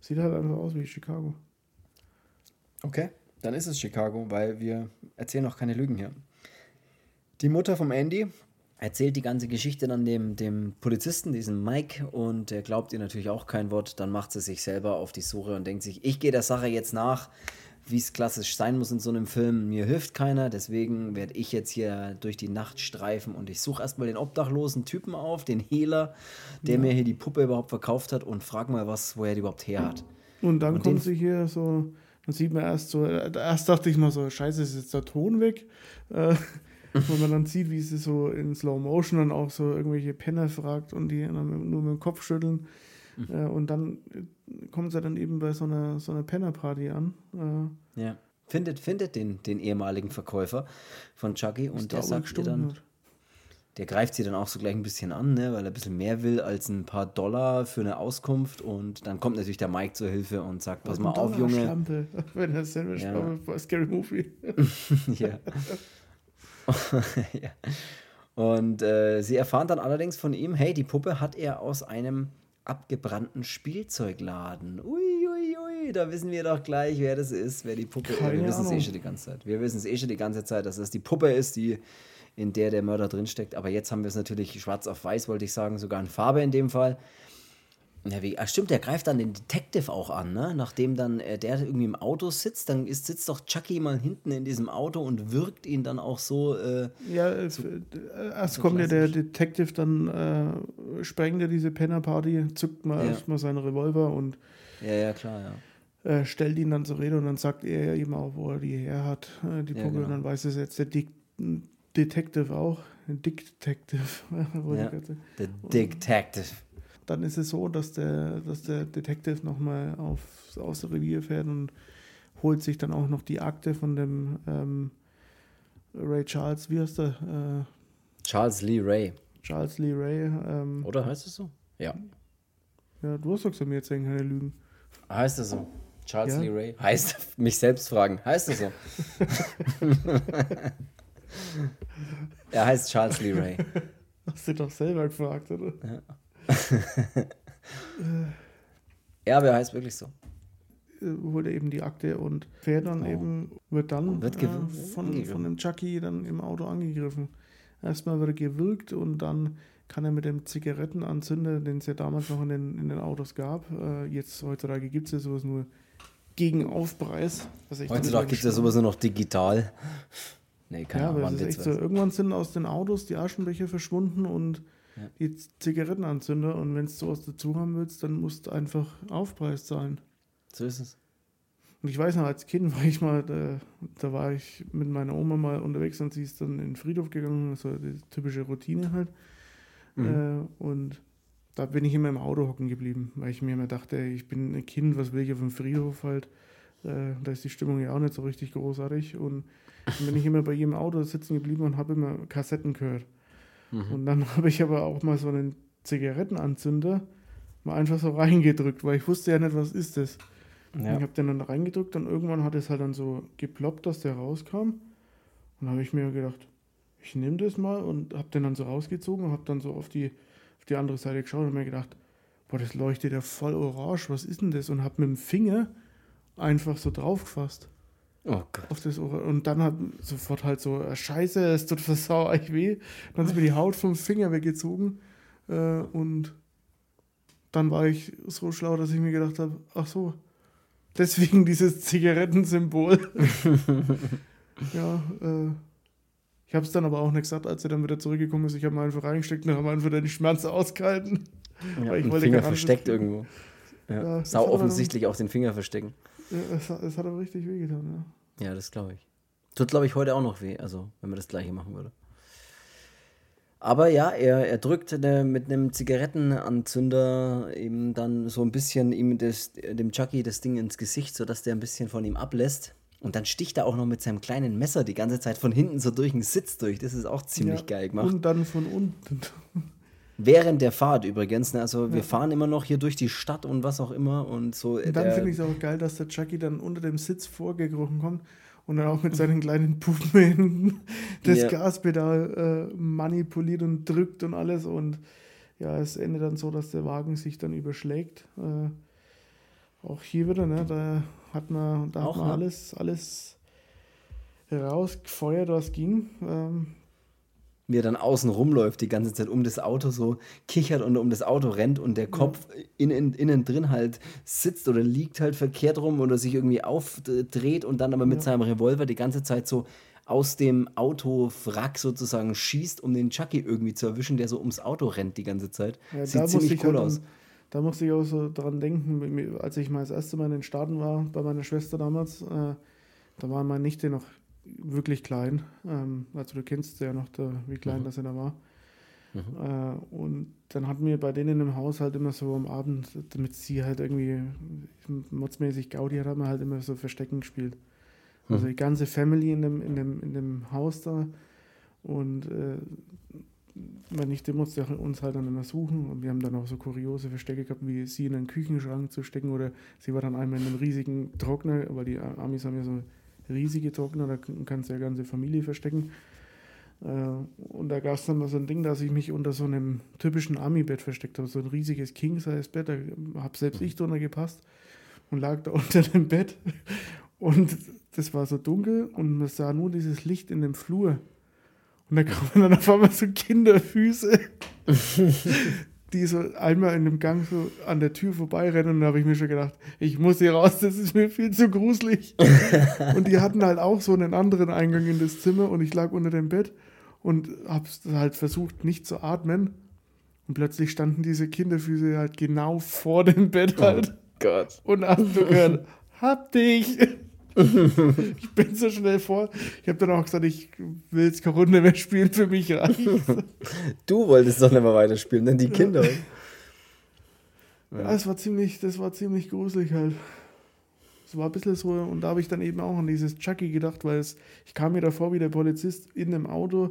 sieht halt einfach aus wie Chicago. Okay, dann ist es Chicago, weil wir erzählen auch keine Lügen hier. Die Mutter vom Andy erzählt die ganze Geschichte dann dem, dem Polizisten, diesem Mike, und der glaubt ihr natürlich auch kein Wort. Dann macht sie sich selber auf die Suche und denkt sich, ich gehe der Sache jetzt nach, wie es klassisch sein muss in so einem Film. Mir hilft keiner, deswegen werde ich jetzt hier durch die Nacht streifen und ich suche erstmal den obdachlosen Typen auf, den Hehler, der ja. mir hier die Puppe überhaupt verkauft hat und frag mal, was, wo er die überhaupt her hat. Und dann und kommt sie hier so, dann sieht man erst so, erst dachte ich mal so, scheiße, ist jetzt der Ton weg. Äh, wo man dann sieht, wie sie so in Slow Motion dann auch so irgendwelche Penner fragt und die dann nur mit dem Kopf schütteln. Mhm. Äh, und dann äh, kommt sie dann eben bei so einer, so einer Penner-Party an. Äh, ja. Findet, findet den, den ehemaligen Verkäufer von Chucky und der sagt ihr dann. Hat. Der greift sie dann auch so gleich ein bisschen an, ne, weil er ein bisschen mehr will als ein paar Dollar für eine Auskunft. Und dann kommt natürlich der Mike zur Hilfe und sagt: Pass mal auf, Junge. Schlampe, wenn er Sandwich ja. bei Scary Movie. ja. ja. Und äh, sie erfahren dann allerdings von ihm: Hey, die Puppe hat er aus einem abgebrannten Spielzeugladen. Uiuiui, ui, ui, da wissen wir doch gleich, wer das ist, wer die Puppe ist. Wir wissen es eh schon die ganze Zeit. Wir wissen es eh schon die ganze Zeit, dass das die Puppe ist, die in der der Mörder drinsteckt. Aber jetzt haben wir es natürlich schwarz auf weiß, wollte ich sagen, sogar in Farbe in dem Fall. Ja, wie, ach stimmt, der greift dann den Detective auch an, ne? Nachdem dann äh, der irgendwie im Auto sitzt, dann ist, sitzt doch Chucky mal hinten in diesem Auto und wirkt ihn dann auch so. Äh, ja, äh, so, äh, erst so kommt ja der Detective, dann äh, sprengt er diese Penner-Party, zückt mal ja. erstmal seinen Revolver und. Ja, ja, klar, ja. Äh, stellt ihn dann zur Rede und dann sagt er ihm auch, wo er die her hat, die Puppe, ja, genau. und dann weiß es jetzt der Dick, Detective auch. Dick Detective. ja, der Detective dann ist es so, dass der, dass der Detective nochmal aufs Außerrevier fährt und holt sich dann auch noch die Akte von dem ähm, Ray Charles, wie heißt der? Äh, Charles Lee Ray. Charles Lee Ray. Ähm, Oder heißt es so? Ja. Ja, du hast doch mir jetzt keine Lügen. Heißt es so? Charles ja? Lee Ray? Heißt, mich selbst fragen, heißt es so? er heißt Charles Lee Ray. Hast du doch selber gefragt, oder? Ja. ja, aber er heißt wirklich so. Holt er eben die Akte und fährt dann oh. eben, wird dann wird äh, von, von dem Chucky dann im Auto angegriffen. Erstmal wird er gewürgt und dann kann er mit dem Zigarettenanzünder, den es ja damals noch in den, in den Autos gab, äh, jetzt heutzutage gibt es ja sowas nur gegen Aufpreis. Heutzutage gibt es ja sowas nur noch digital. Nee, keine ja, Ahnung. Aber echt so. Irgendwann sind aus den Autos die Aschenbecher verschwunden und ja. die Zigarettenanzünder und wenn du sowas dazu haben willst, dann musst du einfach Aufpreis zahlen. So ist es. Und ich weiß noch, als Kind war ich mal, da, da war ich mit meiner Oma mal unterwegs und sie ist dann in den Friedhof gegangen, so die typische Routine halt. Mhm. Äh, und da bin ich immer im Auto hocken geblieben, weil ich mir immer dachte, ich bin ein Kind, was will ich auf dem Friedhof halt? Äh, da ist die Stimmung ja auch nicht so richtig großartig. Und dann bin ich immer bei jedem Auto sitzen geblieben und habe immer Kassetten gehört. Mhm. Und dann habe ich aber auch mal so einen Zigarettenanzünder mal einfach so reingedrückt, weil ich wusste ja nicht, was ist das. Ja. Ich habe den dann reingedrückt und irgendwann hat es halt dann so geploppt, dass der rauskam. Und habe ich mir gedacht, ich nehme das mal und habe den dann so rausgezogen und habe dann so auf die, auf die andere Seite geschaut und mir gedacht, boah, das leuchtet ja voll orange, was ist denn das? Und habe mit dem Finger einfach so drauf gefasst. Oh Gott. Auf das Ohr. Und dann hat sofort halt so, äh, scheiße, es tut für Sau euch weh. Dann ist mir die Haut vom Finger weggezogen. Äh, und dann war ich so schlau, dass ich mir gedacht habe, ach so, deswegen dieses Zigarettensymbol. ja, äh, ich habe es dann aber auch nicht gesagt, als er dann wieder zurückgekommen ist. Ich habe ihn einfach reingesteckt und habe einfach den Schmerz ausgehalten. Ja, weil ich wollte Finger versteckt irgendwo. Ja. Ja, Sau offensichtlich auch den Finger verstecken. Es, es hat aber richtig wehgetan, ja. Ja, das glaube ich. Tut, glaube ich, heute auch noch weh, also wenn man das gleiche machen würde. Aber ja, er, er drückt eine, mit einem Zigarettenanzünder eben dann so ein bisschen ihm das, dem Chucky das Ding ins Gesicht, sodass der ein bisschen von ihm ablässt. Und dann sticht er auch noch mit seinem kleinen Messer die ganze Zeit von hinten so durch den Sitz durch. Das ist auch ziemlich ja, geil gemacht. Und dann von unten. Während der Fahrt übrigens, ne? also wir fahren immer noch hier durch die Stadt und was auch immer und so. Und dann finde ich es auch geil, dass der Chucky dann unter dem Sitz vorgekrochen kommt und dann auch mit seinen kleinen Puppen das ja. Gaspedal äh, manipuliert und drückt und alles und ja, es endet dann so, dass der Wagen sich dann überschlägt. Äh, auch hier wieder, ne, da hat man, da auch, hat man alles, alles rausgefeuert, was ging. Ähm, wie er dann außen rumläuft, die ganze Zeit um das Auto so kichert und um das Auto rennt und der Kopf innen, innen drin halt sitzt oder liegt halt verkehrt rum oder sich irgendwie aufdreht und dann aber mit ja. seinem Revolver die ganze Zeit so aus dem Autowrack sozusagen schießt, um den Chucky irgendwie zu erwischen, der so ums Auto rennt die ganze Zeit. Ja, Sieht ziemlich cool halt aus. Dann, da musste ich auch so dran denken, als ich mal das erste Mal in den Staaten war, bei meiner Schwester damals, äh, da war meine Nichte noch wirklich klein. Ähm, also du kennst ja noch, da, wie klein mhm. das da war. Mhm. Äh, und dann hatten wir bei denen im Haus halt immer so am Abend, damit sie halt irgendwie modsmäßig Gaudi hat, haben wir halt immer so Verstecken gespielt. Mhm. Also die ganze Family in dem, in dem, in dem Haus da. Und äh, meine Nichte musste uns halt dann immer suchen. Und wir haben dann auch so kuriose Verstecke gehabt, wie sie in einen Küchenschrank zu stecken oder sie war dann einmal in einem riesigen Trockner, weil die Amis haben ja so riesige Trockner, da kannst du ja ganze Familie verstecken. Äh, und da gab es dann mal so ein Ding, dass ich mich unter so einem typischen Ami-Bett versteckt habe, so ein riesiges King-Size-Bett, da habe selbst ich drunter gepasst und lag da unter dem Bett. Und das war so dunkel und man sah nur dieses Licht in dem Flur. Und da kamen dann auf einmal so Kinderfüße die so einmal in dem Gang so an der Tür vorbeirennen und da habe ich mir schon gedacht, ich muss hier raus, das ist mir viel zu gruselig. und die hatten halt auch so einen anderen Eingang in das Zimmer und ich lag unter dem Bett und habe halt versucht, nicht zu atmen. Und plötzlich standen diese Kinderfüße halt genau vor dem Bett oh halt. Oh Gott. Und haben gehört, hab dich ich bin so schnell vor. Ich habe dann auch gesagt, ich will jetzt keine Runde mehr spielen, für mich reicht Du wolltest doch nicht mehr weiterspielen, denn die Kinder. Ja, ja es war ziemlich, das war ziemlich gruselig halt. Es war ein bisschen so, und da habe ich dann eben auch an dieses Chucky gedacht, weil es, ich kam mir davor wie der Polizist in einem Auto,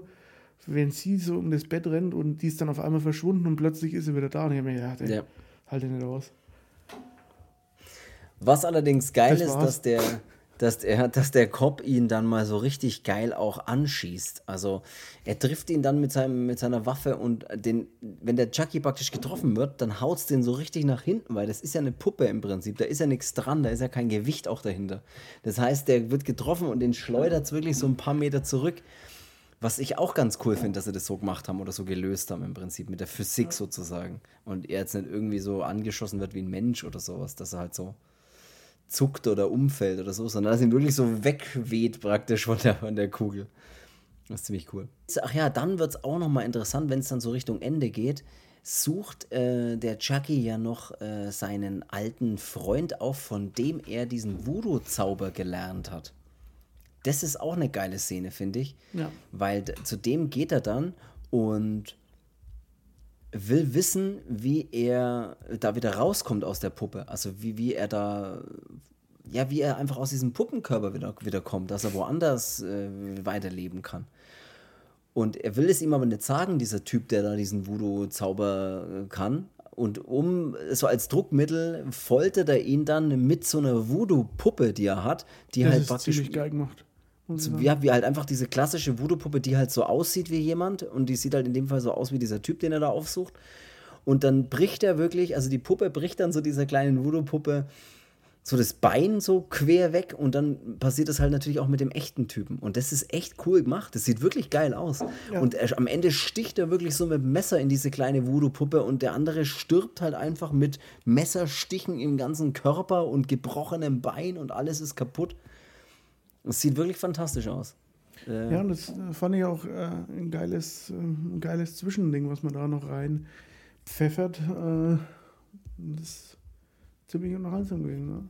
wenn sie so um das Bett rennt und die ist dann auf einmal verschwunden und plötzlich ist sie wieder da und ich habe mir gedacht, ey, ja. halte nicht aus. Was allerdings geil das ist, dass der, dass der, dass der Cop ihn dann mal so richtig geil auch anschießt. Also er trifft ihn dann mit, seinem, mit seiner Waffe und den, wenn der Chucky praktisch getroffen wird, dann haut es den so richtig nach hinten, weil das ist ja eine Puppe im Prinzip. Da ist ja nichts dran, da ist ja kein Gewicht auch dahinter. Das heißt, der wird getroffen und den schleudert es wirklich so ein paar Meter zurück. Was ich auch ganz cool finde, dass sie das so gemacht haben oder so gelöst haben im Prinzip mit der Physik sozusagen. Und er jetzt nicht irgendwie so angeschossen wird wie ein Mensch oder sowas, dass er halt so zuckt oder umfällt oder so, sondern dass ihn wirklich so wegweht praktisch von der, von der Kugel. Das ist ziemlich cool. Ach ja, dann wird es auch nochmal interessant, wenn es dann so Richtung Ende geht. Sucht äh, der Chucky ja noch äh, seinen alten Freund auf, von dem er diesen Voodoo-Zauber gelernt hat. Das ist auch eine geile Szene, finde ich. Ja. Weil zu dem geht er dann und will wissen, wie er da wieder rauskommt aus der Puppe. Also wie, wie er da, ja, wie er einfach aus diesem Puppenkörper wieder, wieder kommt, dass er woanders äh, weiterleben kann. Und er will es ihm aber nicht sagen, dieser Typ, der da diesen Voodoo-Zauber äh, kann. Und um so als Druckmittel foltert er ihn dann mit so einer Voodoo-Puppe, die er hat, die das halt ist praktisch. Ziemlich geil gemacht. So, ja, wie halt einfach diese klassische Voodoo-Puppe, die halt so aussieht wie jemand und die sieht halt in dem Fall so aus wie dieser Typ, den er da aufsucht. Und dann bricht er wirklich, also die Puppe bricht dann so dieser kleinen Voodoo-Puppe so das Bein so quer weg und dann passiert das halt natürlich auch mit dem echten Typen. Und das ist echt cool gemacht. Das sieht wirklich geil aus. Ja. Und er, am Ende sticht er wirklich so mit dem Messer in diese kleine Voodoo-Puppe und der andere stirbt halt einfach mit Messerstichen im ganzen Körper und gebrochenem Bein und alles ist kaputt. Es sieht wirklich fantastisch aus. Äh, ja, und das äh, fand ich auch äh, ein, geiles, äh, ein geiles Zwischending, was man da noch rein pfeffert. Äh, das ist ziemlich unterhaltsam gewesen. Ne?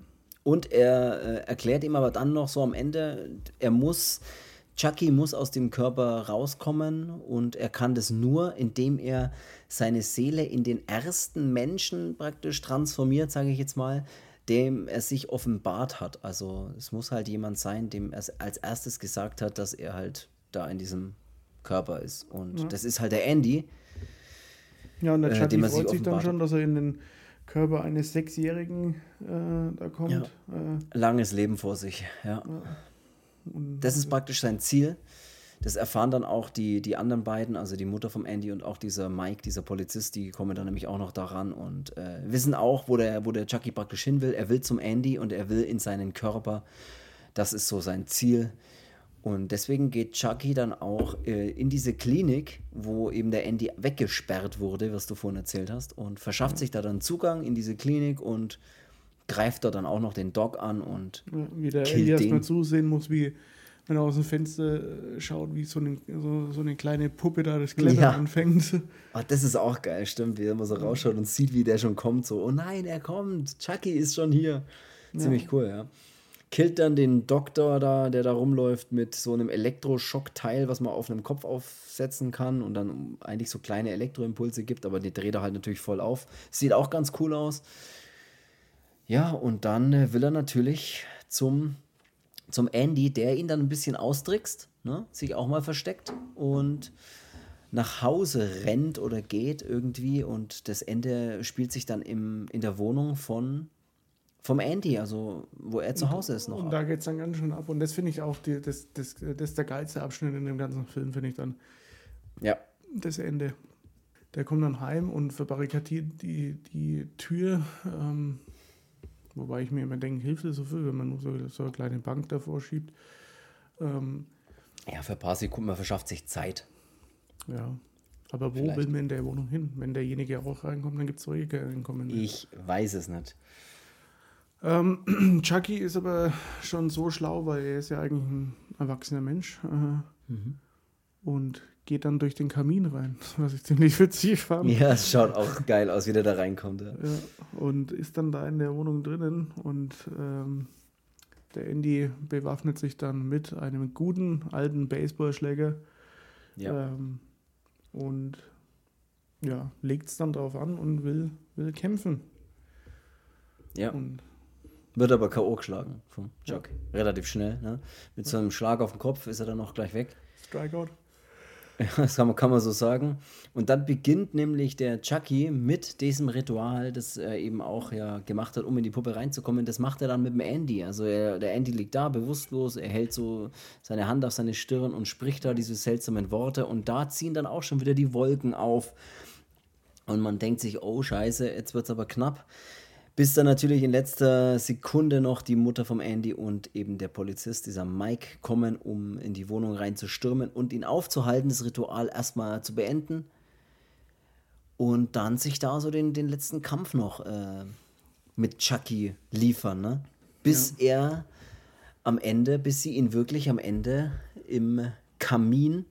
Und er erklärt ihm aber dann noch so am Ende, er muss, Chucky muss aus dem Körper rauskommen und er kann das nur, indem er seine Seele in den ersten Menschen praktisch transformiert, sage ich jetzt mal, dem er sich offenbart hat. Also es muss halt jemand sein, dem er als erstes gesagt hat, dass er halt da in diesem Körper ist. Und ja. das ist halt der Andy. Ja, und der Chucky äh, freut sich dann schon, dass er in den Körper eines Sechsjährigen äh, da kommt. Ja. Äh, Langes Leben vor sich, ja. ja. das ist praktisch sein Ziel. Das erfahren dann auch die, die anderen beiden, also die Mutter vom Andy und auch dieser Mike, dieser Polizist, die kommen dann nämlich auch noch daran und äh, wissen auch, wo der, wo der Chucky praktisch hin will. Er will zum Andy und er will in seinen Körper. Das ist so sein Ziel. Und deswegen geht Chucky dann auch äh, in diese Klinik, wo eben der Andy weggesperrt wurde, was du vorhin erzählt hast, und verschafft sich da dann Zugang in diese Klinik und greift dort dann auch noch den Dog an und wie der Andy erstmal zusehen muss, wie wenn er aus dem Fenster äh, schaut, wie so eine, so, so eine kleine Puppe da das Klettern ja. anfängt. Oh, das ist auch geil, stimmt, wie er immer so rausschaut und sieht, wie der schon kommt. So, oh nein, er kommt, Chucky ist schon hier. Ziemlich ja. cool, ja. Killt dann den Doktor da, der da rumläuft mit so einem Elektroschockteil, was man auf einem Kopf aufsetzen kann und dann eigentlich so kleine Elektroimpulse gibt, aber die dreht er halt natürlich voll auf. Sieht auch ganz cool aus. Ja, und dann äh, will er natürlich zum zum Andy, der ihn dann ein bisschen austrickst, ne? sich auch mal versteckt und nach Hause rennt oder geht irgendwie und das Ende spielt sich dann im, in der Wohnung von vom Andy, also wo er zu Hause ist noch. Und da geht es dann ganz schön ab. Und das finde ich auch, die, das, das, das ist der geilste Abschnitt in dem ganzen Film, finde ich dann. Ja. Das Ende. Der kommt dann heim und verbarrikadiert die, die Tür ähm, Wobei ich mir immer denke, hilft das so viel, wenn man nur so, so eine kleine Bank davor schiebt. Ähm, ja, für ein paar Sekunden, man verschafft sich Zeit. Ja. Aber wo Vielleicht. will man in der Wohnung hin? Wenn derjenige auch reinkommt, dann gibt es solche reinkommen. Ich weiß es nicht. Ähm, Chucky ist aber schon so schlau, weil er ist ja eigentlich ein erwachsener Mensch. Äh, mhm. Und geht dann durch den Kamin rein, was ich ziemlich witzig fand. Ja, es schaut auch geil aus, wie der da reinkommt. Ja. ja und ist dann da in der Wohnung drinnen und ähm, der Andy bewaffnet sich dann mit einem guten alten Baseballschläger. Ja. Ähm, und ja, legt es dann drauf an und will, will kämpfen. Ja. Und wird aber K.O. geschlagen vom Chuck. Ja. Relativ schnell. Ne? Mit so einem Schlag auf den Kopf ist er dann auch gleich weg. Strikeout. Das kann man, kann man so sagen. Und dann beginnt nämlich der Chucky mit diesem Ritual, das er eben auch ja gemacht hat, um in die Puppe reinzukommen. Das macht er dann mit dem Andy. Also er, der Andy liegt da, bewusstlos, er hält so seine Hand auf seine Stirn und spricht da diese seltsamen Worte. Und da ziehen dann auch schon wieder die Wolken auf. Und man denkt sich, oh scheiße, jetzt wird es aber knapp. Bis dann natürlich in letzter Sekunde noch die Mutter vom Andy und eben der Polizist, dieser Mike, kommen, um in die Wohnung reinzustürmen und ihn aufzuhalten, das Ritual erstmal zu beenden. Und dann sich da so den, den letzten Kampf noch äh, mit Chucky liefern, ne? Bis ja. er am Ende, bis sie ihn wirklich am Ende im Kamin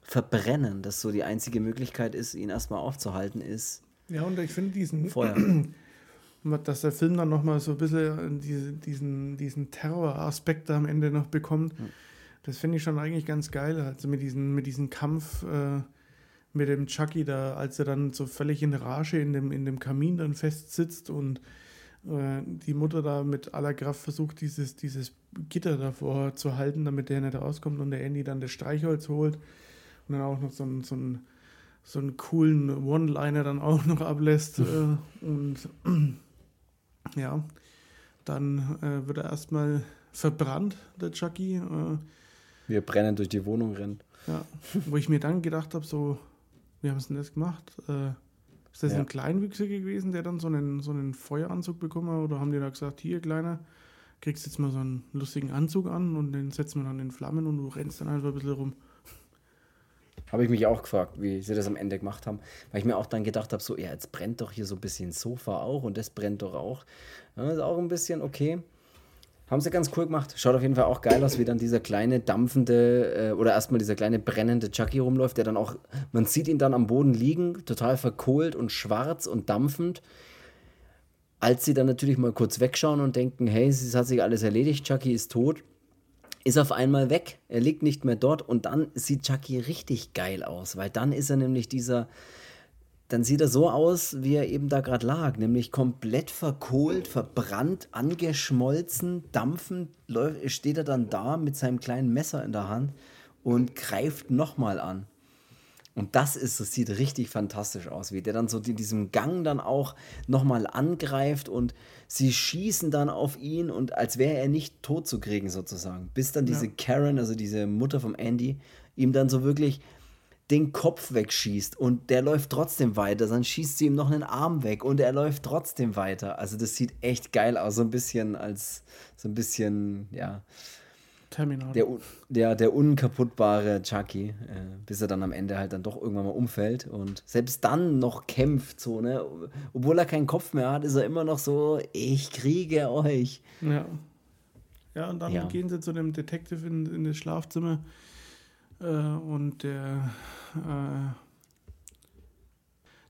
verbrennen. Das so die einzige Möglichkeit ist, ihn erstmal aufzuhalten, ist. Ja, und ich finde diesen Feuer. dass der Film dann nochmal so ein bisschen diese, diesen, diesen Terroraspekt am Ende noch bekommt. Mhm. Das finde ich schon eigentlich ganz geil. Also mit diesem mit diesen Kampf äh, mit dem Chucky da, als er dann so völlig in Rage in dem, in dem Kamin dann festsitzt und äh, die Mutter da mit aller Kraft versucht, dieses, dieses Gitter davor zu halten, damit der nicht rauskommt und der Andy dann das Streichholz holt und dann auch noch so ein, so ein so einen coolen One-Liner dann auch noch ablässt. Äh, und ja, dann äh, wird er erstmal verbrannt, der Chucky. Äh, Wie er brennend durch die Wohnung rennt. Ja, wo ich mir dann gedacht habe, so, wie haben sie denn das gemacht? Äh, ist das ja. ein Kleinwüchsiger gewesen, der dann so einen, so einen Feueranzug bekommen hat? Oder haben die da gesagt, hier, Kleiner, kriegst jetzt mal so einen lustigen Anzug an und den setzen wir dann in Flammen und du rennst dann einfach ein bisschen rum. Habe ich mich auch gefragt, wie sie das am Ende gemacht haben. Weil ich mir auch dann gedacht habe, so, ja, jetzt brennt doch hier so ein bisschen Sofa auch und das brennt doch auch. Ja, ist auch ein bisschen okay. Haben sie ganz cool gemacht. Schaut auf jeden Fall auch geil aus, wie dann dieser kleine dampfende äh, oder erstmal dieser kleine brennende Chucky rumläuft, der dann auch, man sieht ihn dann am Boden liegen, total verkohlt und schwarz und dampfend. Als sie dann natürlich mal kurz wegschauen und denken, hey, es hat sich alles erledigt, Chucky ist tot, ist auf einmal weg. Er liegt nicht mehr dort und dann sieht Chucky richtig geil aus, weil dann ist er nämlich dieser, dann sieht er so aus, wie er eben da gerade lag, nämlich komplett verkohlt, verbrannt, angeschmolzen, dampfend, steht er dann da mit seinem kleinen Messer in der Hand und greift nochmal an. Und das ist, das sieht richtig fantastisch aus, wie der dann so in diesem Gang dann auch nochmal angreift und sie schießen dann auf ihn und als wäre er nicht tot zu kriegen sozusagen. Bis dann diese ja. Karen, also diese Mutter vom Andy, ihm dann so wirklich den Kopf wegschießt und der läuft trotzdem weiter. Dann schießt sie ihm noch einen Arm weg und er läuft trotzdem weiter. Also das sieht echt geil aus, so ein bisschen als, so ein bisschen, ja Terminator. Der, der, der unkaputtbare Chucky, äh, bis er dann am Ende halt dann doch irgendwann mal umfällt und selbst dann noch kämpft, so, ne? Obwohl er keinen Kopf mehr hat, ist er immer noch so, ich kriege euch. Ja. Ja, und dann Ja. gehen sie zu dem Detective in, in das Schlafzimmer äh, und der, äh,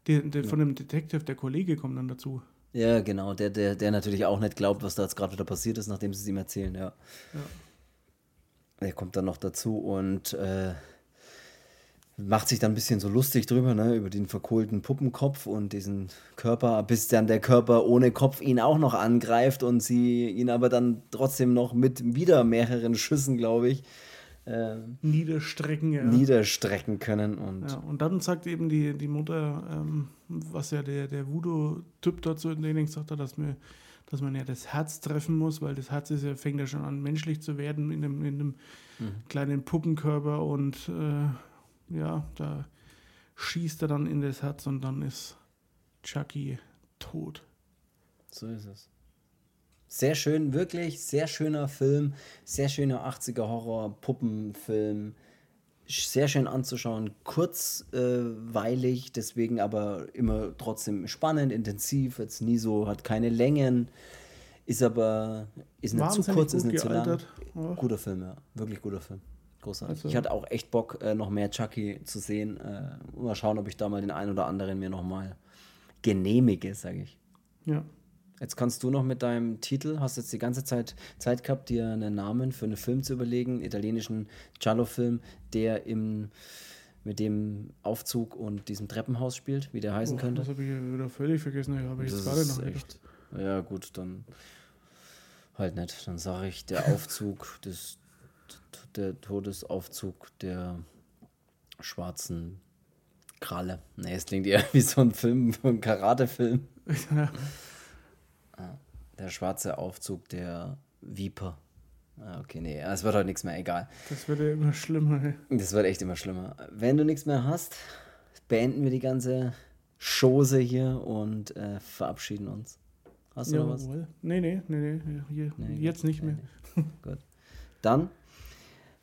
der, der von dem Detective, der Kollege kommt dann dazu. Ja, genau, der, der, der natürlich auch nicht glaubt, was da jetzt gerade wieder passiert ist, nachdem sie es ihm erzählen, ja. Ja. Der kommt dann noch dazu und äh, macht sich dann ein bisschen so lustig drüber, ne, über den verkohlten Puppenkopf und diesen Körper, bis dann der Körper ohne Kopf ihn auch noch angreift und sie ihn aber dann trotzdem noch mit wieder mehreren Schüssen, glaube ich, äh, Niederstrecken, ja. niederstrecken können. Und ja. Und dann sagt eben die, die Mutter, ähm, was ja der, der Voodoo-Typ dazu in Training gesagt hat, dass, mir, dass man ja das Herz treffen muss, weil das Herz ist ja, fängt ja schon an, menschlich zu werden in einem, in einem kleinen Puppenkörper und äh, ja, da schießt er dann in das Herz und dann ist Chucky tot. So ist es. Sehr schön, wirklich sehr schöner Film, sehr schöner 80er Horror, Puppenfilm. Sehr schön anzuschauen, kurzweilig, deswegen aber immer trotzdem spannend, intensiv, jetzt nie so, hat keine Längen, ist aber ist nicht zu kurz, ist nicht zu lang. gealtert. Ja. Guter Film, ja. Wirklich guter Film. Großartig. Also- ich hatte auch echt Bock, äh, noch mehr Chucky zu sehen. Äh, mal schauen, ob ich da mal den einen oder anderen mir nochmal genehmige, sage ich. Ja. Jetzt kannst du noch mit deinem Titel, hast jetzt die ganze Zeit Zeit gehabt, dir einen Namen für einen Film zu überlegen, italienischen Giallo-Film, der im, mit dem Aufzug und diesem Treppenhaus spielt, wie der heißen Oh, könnte. Das habe ich wieder völlig vergessen. Ich habe ich jetzt gerade noch echt. Ja, gut, dann halt nicht. Dann sage ich der Aufzug, des, der Todesaufzug der schwarzen Kralle. Nee, es klingt eher wie so ein Film, ein Karatefilm. Ja. Der schwarze Aufzug der Viper. Ah, okay, nee, es wird heute nichts mehr, egal. Das wird ja immer schlimmer. ey. Das wird echt immer schlimmer. Wenn du nichts mehr hast, beenden wir die ganze Chose hier und äh, verabschieden uns. Hast du noch was? Jawohl. Nee, nee, nee, nee. Hier, Nee, jetzt nicht mehr. Gut. Dann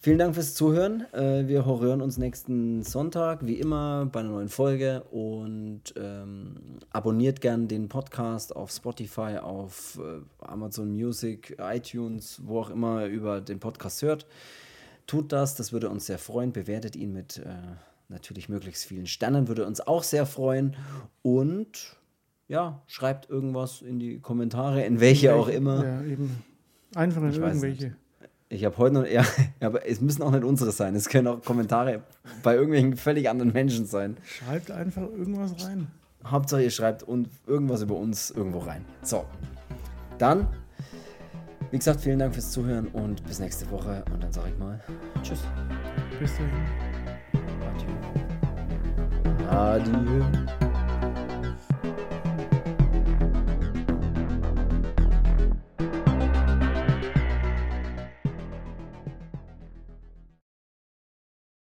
vielen Dank fürs Zuhören. Äh, wir hören uns nächsten Sonntag, wie immer, bei einer neuen Folge. Und ähm, abonniert gern den Podcast auf Spotify, auf äh, Amazon Music, iTunes, wo auch immer ihr über den Podcast hört. Tut das, das würde uns sehr freuen. Bewertet ihn mit äh, natürlich möglichst vielen Sternen, würde uns auch sehr freuen. Und ja, schreibt irgendwas in die Kommentare, in welche auch immer. Ja, eben. Einfach in Ich irgendwelche. Ich habe heute noch, ja, aber es müssen auch nicht unsere sein. Es können auch Kommentare bei irgendwelchen völlig anderen Menschen sein. Schreibt einfach irgendwas rein. Hauptsache, ihr schreibt und irgendwas über uns irgendwo rein. So, dann, wie gesagt, vielen Dank fürs Zuhören und bis nächste Woche. Und dann sage ich mal Tschüss. Bis dahin. Adieu. Adieu.